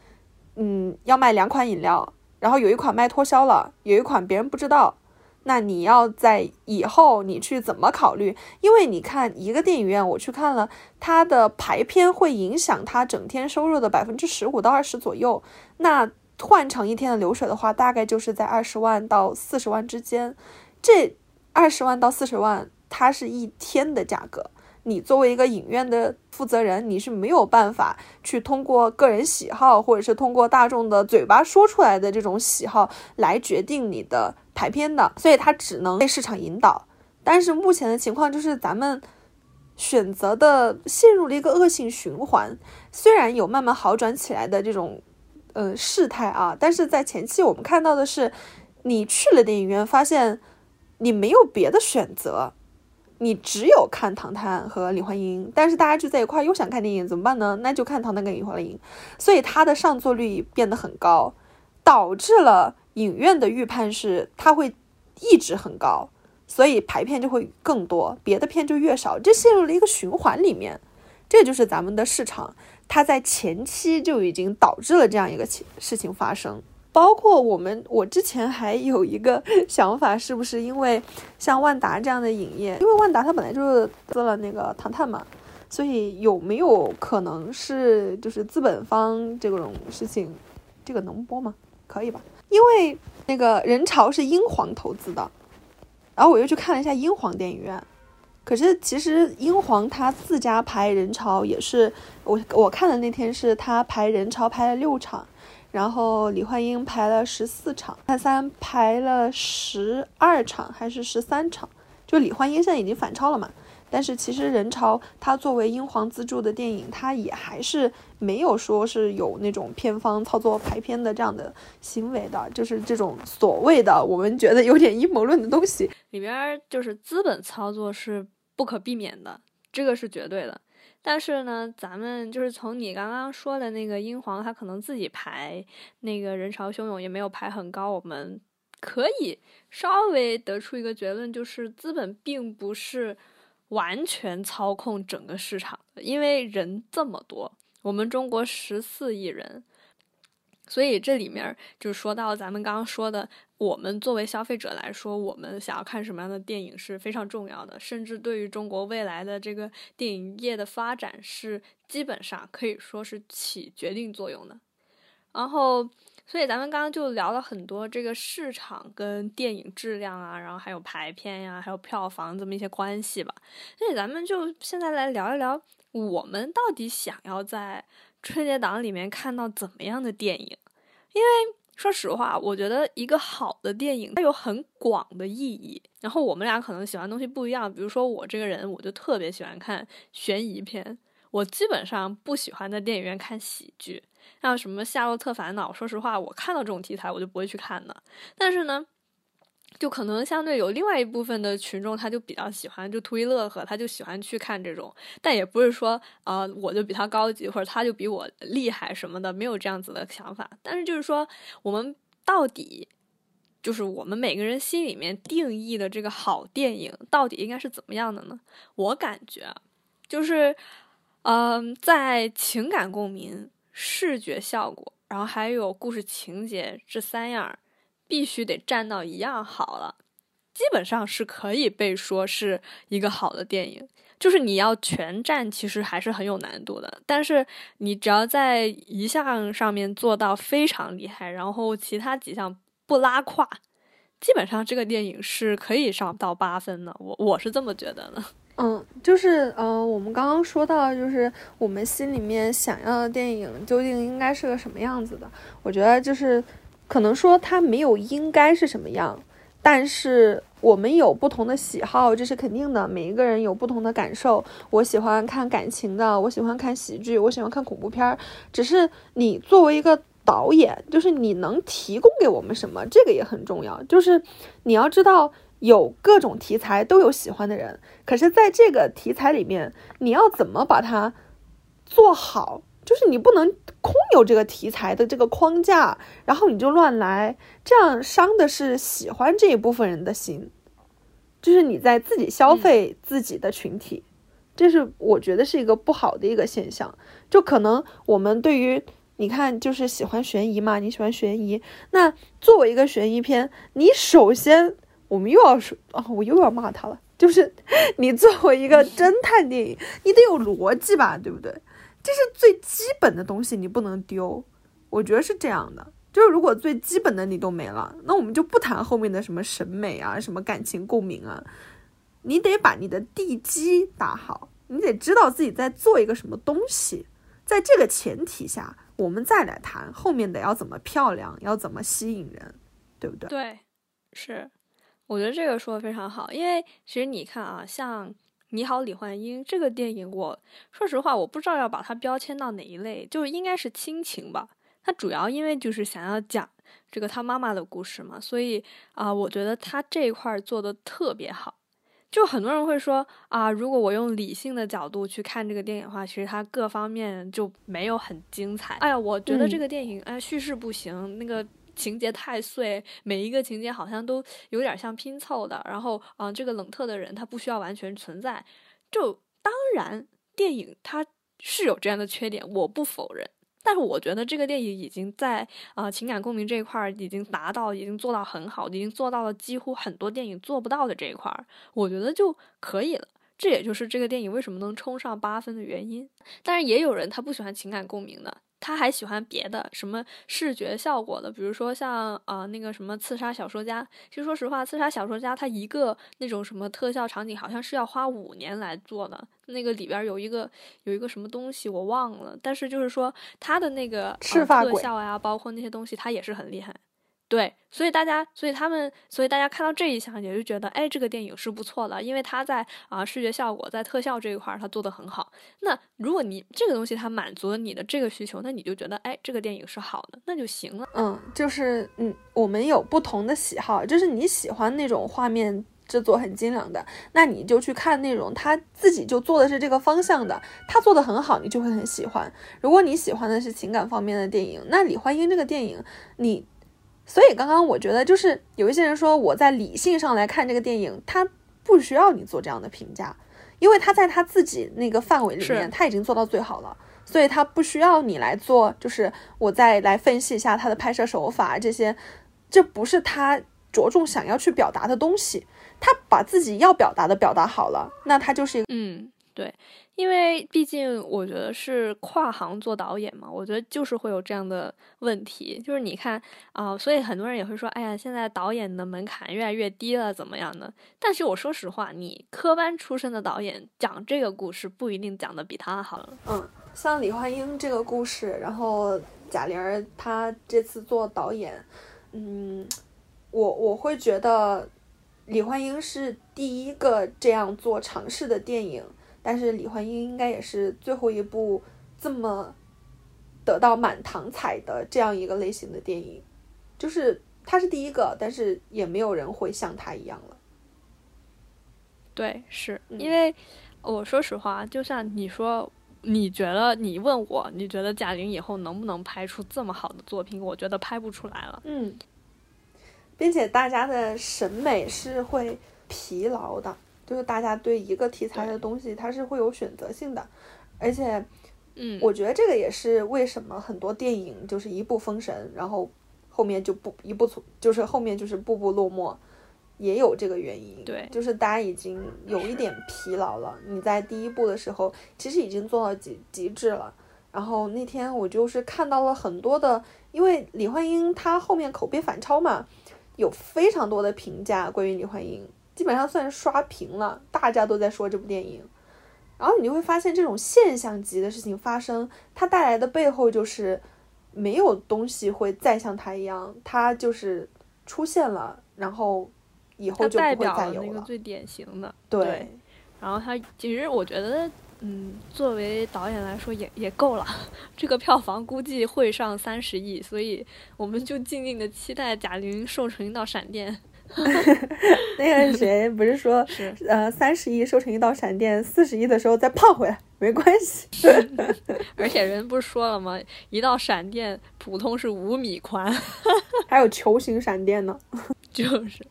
嗯，要卖两款饮料，然后有一款卖脱销了，有一款别人不知道，那你要在以后你去怎么考虑？因为你看一个电影院，我去看了，它的排片会影响它整天收入的百分之十五到二十左右。那换成一天的流水的话，大概就是在二十万到四十万之间。这二十万到四十万，它是一天的价格。你作为一个影院的负责人，你是没有办法去通过个人喜好，或者是通过大众的嘴巴说出来的这种喜好来决定你的排片的，所以它只能被市场引导。但是目前的情况就是，咱们选择的陷入了一个恶性循环。虽然有慢慢好转起来的这种呃事态啊，但是在前期我们看到的是，你去了电影院，发现你没有别的选择。你只有看《唐探》和《李焕英》，但是大家聚在一块又想看电影，怎么办呢？那就看《唐探》跟《李焕英》，所以它的上座率变得很高，导致了影院的预判是它会一直很高，所以排片就会更多，别的片就越少，这陷入了一个循环里面。这就是咱们的市场，它在前期就已经导致了这样一个情事情发生。包括我们，我之前还有一个 想法，是不是因为像万达这样的影业，因为万达它本来就是资了那个唐探嘛，所以有没有可能是就是资本方这种事情，这个能播吗？可以吧？因为那个人潮是英皇投资的，然后我又去看了一下英皇电影院，可是其实英皇他自家排人潮也是，我我看的那天是他排人潮排了六场。然后李焕英排了十四场，泰三排了十二场还是十三场？就李焕英现在已经反超了嘛？但是其实人潮它作为英皇资助的电影，它也还是没有说是有那种片方操作排片的这样的行为的，就是这种所谓的我们觉得有点阴谋论的东西里边，就是资本操作是不可避免的，这个是绝对的。但是呢，咱们就是从你刚刚说的那个英皇，他可能自己排那个人潮汹涌也没有排很高，我们可以稍微得出一个结论，就是资本并不是完全操控整个市场的，因为人这么多，我们中国十四亿人。所以这里面就说到咱们刚刚说的，我们作为消费者来说，我们想要看什么样的电影是非常重要的，甚至对于中国未来的这个电影业的发展是基本上可以说是起决定作用的。然后，所以咱们刚刚就聊了很多这个市场跟电影质量啊，然后还有排片呀，还有票房这么一些关系吧。所以咱们就现在来聊一聊，我们到底想要在。春节档里面看到怎么样的电影？因为说实话，我觉得一个好的电影它有很广的意义。然后我们俩可能喜欢东西不一样。比如说我这个人，我就特别喜欢看悬疑片。我基本上不喜欢在电影院看喜剧，像什么《夏洛特烦恼》。说实话，我看到这种题材我就不会去看的。但是呢。就可能相对有另外一部分的群众，他就比较喜欢就图一乐呵，他就喜欢去看这种，但也不是说啊我就比他高级或者他就比我厉害什么的，没有这样子的想法。但是就是说，我们到底就是我们每个人心里面定义的这个好电影到底应该是怎么样的呢？我感觉就是嗯，在情感共鸣、视觉效果，然后还有故事情节这三样。必须得占到一样好了，基本上是可以被说是一个好的电影。就是你要全占，其实还是很有难度的。但是你只要在一项上面做到非常厉害，然后其他几项不拉胯，基本上这个电影是可以上到八分的。我我是这么觉得的。嗯，就是呃，我们刚刚说到，就是我们心里面想要的电影究竟应该是个什么样子的？我觉得就是。可能说它没有应该是什么样，但是我们有不同的喜好，这是肯定的。每一个人有不同的感受。我喜欢看感情的，我喜欢看喜剧，我喜欢看恐怖片儿。只是你作为一个导演，就是你能提供给我们什么，这个也很重要。就是你要知道，有各种题材都有喜欢的人，可是在这个题材里面，你要怎么把它做好？就是你不能空有这个题材的这个框架，然后你就乱来，这样伤的是喜欢这一部分人的心，就是你在自己消费自己的群体，这是我觉得是一个不好的一个现象。就可能我们对于你看，就是喜欢悬疑嘛，你喜欢悬疑，那作为一个悬疑片，你首先我们又要说啊，我又要骂他了，就是 你作为一个侦探电影，你得有逻辑吧，对不对？这是最基本的东西，你不能丢。我觉得是这样的，就是如果最基本的你都没了，那我们就不谈后面的什么审美啊，什么感情共鸣啊。你得把你的地基打好，你得知道自己在做一个什么东西。在这个前提下，我们再来谈后面的要怎么漂亮，要怎么吸引人，对不对？对，是。我觉得这个说的非常好，因为其实你看啊，像。你好，李焕英这个电影，我说实话，我不知道要把它标签到哪一类，就是应该是亲情吧。它主要因为就是想要讲这个他妈妈的故事嘛，所以啊，我觉得他这一块做的特别好。就很多人会说啊，如果我用理性的角度去看这个电影的话，其实它各方面就没有很精彩。哎呀，我觉得这个电影哎叙事不行，那个。情节太碎，每一个情节好像都有点像拼凑的。然后，嗯，这个冷特的人他不需要完全存在。就当然，电影它是有这样的缺点，我不否认。但是我觉得这个电影已经在啊情感共鸣这一块已经达到，已经做到很好，已经做到了几乎很多电影做不到的这一块，我觉得就可以了。这也就是这个电影为什么能冲上八分的原因。但是也有人他不喜欢情感共鸣的。他还喜欢别的什么视觉效果的，比如说像啊那个什么刺杀小说家。其实说实话，刺杀小说家他一个那种什么特效场景，好像是要花五年来做的。那个里边有一个有一个什么东西我忘了，但是就是说他的那个特效呀，包括那些东西，他也是很厉害。对，所以大家，所以他们，所以大家看到这一项，也就觉得，哎，这个电影是不错的，因为它在啊视觉效果，在特效这一块儿，它做的很好。那如果你这个东西它满足了你的这个需求，那你就觉得，哎，这个电影是好的，那就行了。嗯，就是嗯，我们有不同的喜好，就是你喜欢那种画面制作很精良的，那你就去看那种他自己就做的是这个方向的，他做的很好，你就会很喜欢。如果你喜欢的是情感方面的电影，那李焕英这个电影，你。所以刚刚我觉得，就是有一些人说我在理性上来看这个电影，他不需要你做这样的评价，因为他在他自己那个范围里面，他已经做到最好了，所以他不需要你来做，就是我再来分析一下他的拍摄手法这些，这不是他着重想要去表达的东西，他把自己要表达的表达好了，那他就是一个嗯，对。因为毕竟我觉得是跨行做导演嘛，我觉得就是会有这样的问题，就是你看啊，所以很多人也会说，哎呀，现在导演的门槛越来越低了，怎么样的？但是我说实话，你科班出身的导演讲这个故事不一定讲的比他好。嗯，像李焕英这个故事，然后贾玲她这次做导演，嗯，我我会觉得李焕英是第一个这样做尝试的电影。但是李焕英应该也是最后一部这么得到满堂彩的这样一个类型的电影，就是他是第一个，但是也没有人会像他一样了。对，是因为我说实话，就像你说，你觉得你问我，你觉得贾玲以后能不能拍出这么好的作品？我觉得拍不出来了。嗯，并且大家的审美是会疲劳的。就是大家对一个题材的东西，它是会有选择性的，而且，嗯，我觉得这个也是为什么很多电影就是一部封神，然后后面就不一步从，就是后面就是步步落寞，也有这个原因。对，就是大家已经有一点疲劳了。你在第一部的时候，其实已经做到极极致了。然后那天我就是看到了很多的，因为李焕英她后面口碑反超嘛，有非常多的评价关于李焕英。基本上算是刷屏了，大家都在说这部电影，然后你就会发现这种现象级的事情发生，它带来的背后就是没有东西会再像它一样，它就是出现了，然后以后就不会再有了。那个最典型的。对，然后他其实我觉得，嗯，作为导演来说也也够了，这个票房估计会上三十亿，所以我们就静静的期待贾玲瘦成一道闪电。那个谁不是说，是，呃，三十亿瘦成一道闪电，四十亿的时候再胖回来，没关系。而且人不是说了吗？一道闪电普通是五米宽，还有球形闪电呢。就是。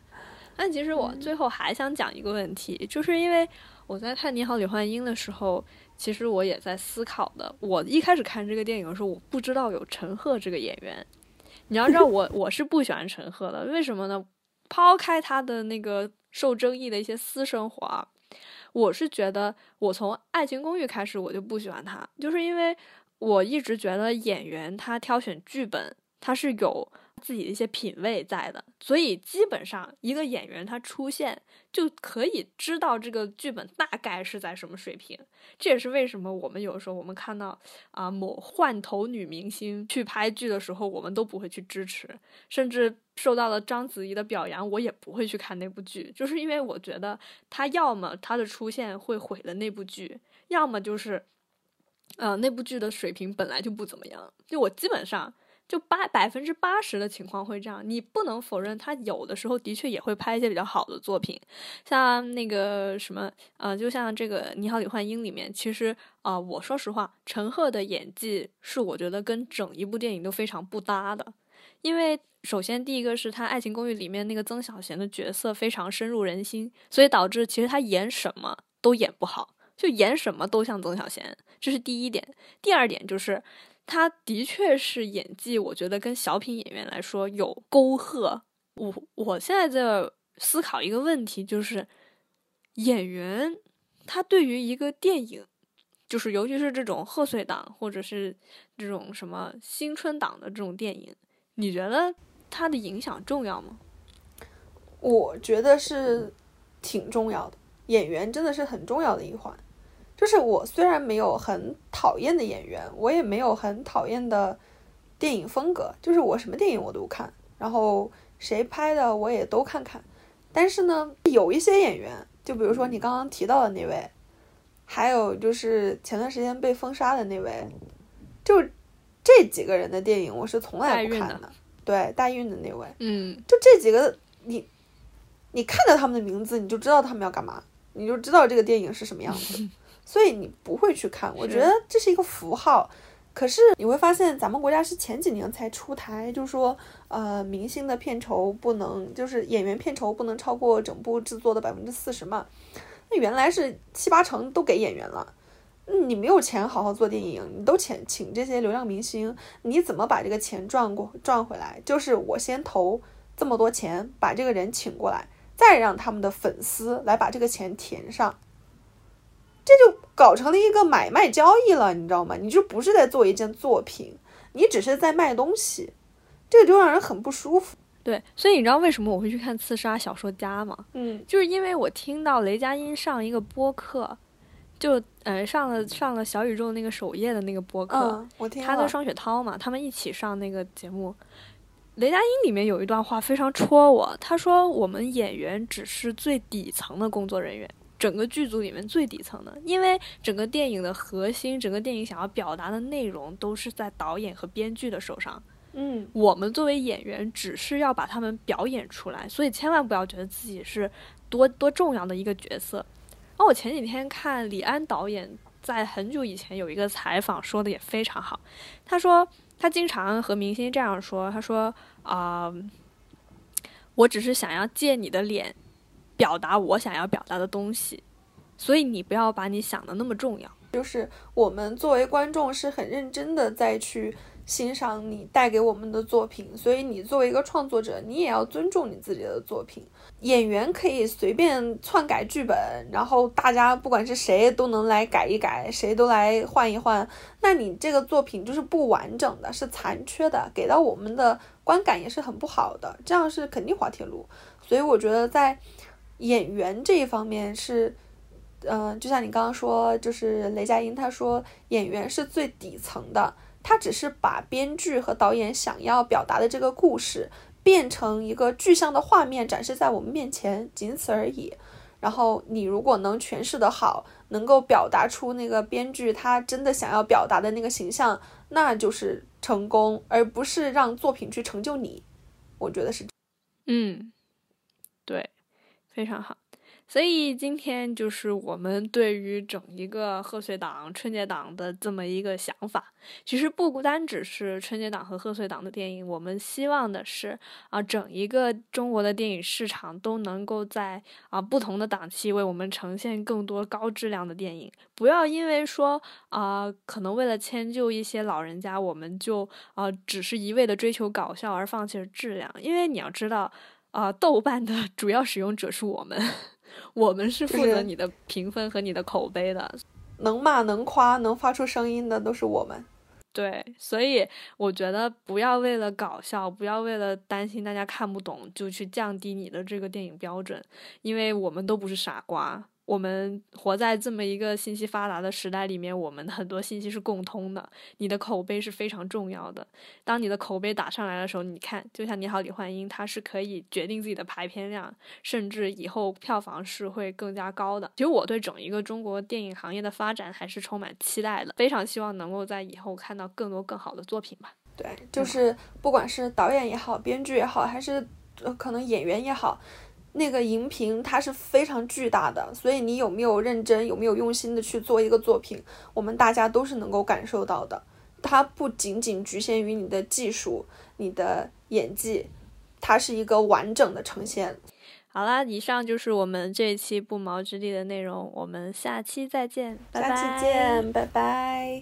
但其实我最后还想讲一个问题，就是因为我在看《你好，李焕英》的时候，其实我也在思考的。我一开始看这个电影的时候，我不知道有陈赫这个演员。你要知道我，我是不喜欢陈赫的，为什么呢？抛开他的那个受争议的一些私生活啊，我是觉得我从《爱情公寓》开始我就不喜欢他，就是因为我一直觉得演员他挑选剧本他是有自己的一些品味在的，所以基本上一个演员他出现就可以知道这个剧本大概是在什么水平。这也是为什么我们有时候我们看到啊、某换头女明星去拍剧的时候，我们都不会去支持，甚至受到了章子怡的表扬，我也不会去看那部剧，就是因为我觉得她要么她的出现会毁了那部剧，要么就是，呃，那部剧的水平本来就不怎么样。就我基本上就八百分之八十的情况会这样，你不能否认他有的时候的确也会拍一些比较好的作品，像那个什么，呃，就像这个《你好，李焕英》里面，其实啊、我说实话，陈赫的演技是我觉得跟整一部电影都非常不搭的，因为首先第一个是他《爱情公寓》里面那个曾小贤的角色非常深入人心，所以导致其实他演什么都演不好，就演什么都像曾小贤，这是第一点。第二点就是。他的确是演技，我觉得跟小品演员来说有沟壑。我我现在在思考一个问题，就是演员他对于一个电影，就是尤其是这种贺岁档或者是这种什么新春档的这种电影，你觉得它的影响重要吗？我觉得是挺重要的，演员真的是很重要的一环。就是我虽然没有很讨厌的演员，我也没有很讨厌的电影风格，就是我什么电影我都看，然后谁拍的我也都看看。但是呢，有一些演员，就比如说你刚刚提到的那位，还有就是前段时间被封杀的那位，就这几个人的电影我是从来不看的。对，大运的那位，嗯，就这几个，你你看到他们的名字，你就知道他们要干嘛，你就知道这个电影是什么样子，所以你不会去看。我觉得这是一个符号。可是你会发现，咱们国家是前几年才出台，就说呃，明星的片酬不能，就是演员片酬不能超过整部制作的百分之四十嘛。那原来是七八成都给演员了。嗯你没有钱好好做电影，你都请请这些流量明星，你怎么把这个钱赚过赚回来？就是我先投这么多钱把这个人请过来，再让他们的粉丝来把这个钱填上，这就搞成了一个买卖交易了，你知道吗？你就不是在做一件作品，你只是在卖东西，这个就让人很不舒服。对，所以你知道为什么我会去看《刺杀小说家》吗？嗯就是因为我听到雷佳音上一个播客，就呃上了上了小宇宙那个首页的那个播客，嗯，我听他跟双雪涛嘛，他们一起上那个节目。雷佳音里面有一段话非常戳我，他说我们演员只是最底层的工作人员，整个剧组里面最底层的，因为整个电影的核心，整个电影想要表达的内容都是在导演和编剧的手上。嗯我们作为演员，只是要把他们表演出来，所以千万不要觉得自己是多多重要的一个角色。然后我前几天看李安导演在很久以前有一个采访，说的也非常好。他说他经常和明星这样说，他说啊、我只是想要借你的脸表达我想要表达的东西，所以你不要把你想的那么重要。就是我们作为观众是很认真的在去欣赏你带给我们的作品，所以你作为一个创作者，你也要尊重你自己的作品。演员可以随便篡改剧本，然后大家不管是谁都能来改一改，谁都来换一换，那你这个作品就是不完整的，是残缺的，给到我们的观感也是很不好的，这样是肯定滑铁卢。所以我觉得在演员这一方面是。嗯，就像你刚刚说，就是雷佳音他说演员是最底层的，他只是把编剧和导演想要表达的这个故事变成一个具象的画面展示在我们面前，仅此而已。然后你如果能诠释的好，能够表达出那个编剧他真的想要表达的那个形象，那就是成功，而不是让作品去成就你。我觉得是，嗯，对，非常好。所以今天就是我们对于整一个贺岁档、春节档的这么一个想法。其实不单只是春节档和贺岁档的电影，我们希望的是啊，整一个中国的电影市场都能够在啊不同的档期为我们呈现更多高质量的电影。不要因为说啊，可能为了迁就一些老人家，我们就啊只是一味的追求搞笑而放弃了质量。因为你要知道啊，豆瓣的 主要使用者是我们。我们是负责你的评分和你的口碑的，能骂能夸能发出声音的都是我们。对，所以我觉得不要为了搞笑，不要为了担心大家看不懂，就去降低你的这个电影标准，因为我们都不是傻瓜。我们活在这么一个信息发达的时代里面，我们的很多信息是共通的。你的口碑是非常重要的。当你的口碑打上来的时候，你看，就像《你好，李焕英》，它是可以决定自己的排片量，甚至以后票房是会更加高的。其实我对整一个中国电影行业的发展还是充满期待的，非常希望能够在以后看到更多更好的作品吧。对，就是不管是导演也好，编剧也好，还是可能演员也好。那个荧屏它是非常巨大的，所以你有没有认真，有没有用心的去做一个作品，我们大家都是能够感受到的。它不仅仅局限于你的技术、你的演技，它是一个完整的呈现。好啦，以上就是我们这一期不毛之地的内容，我们下期再见，拜拜。下期见，拜拜。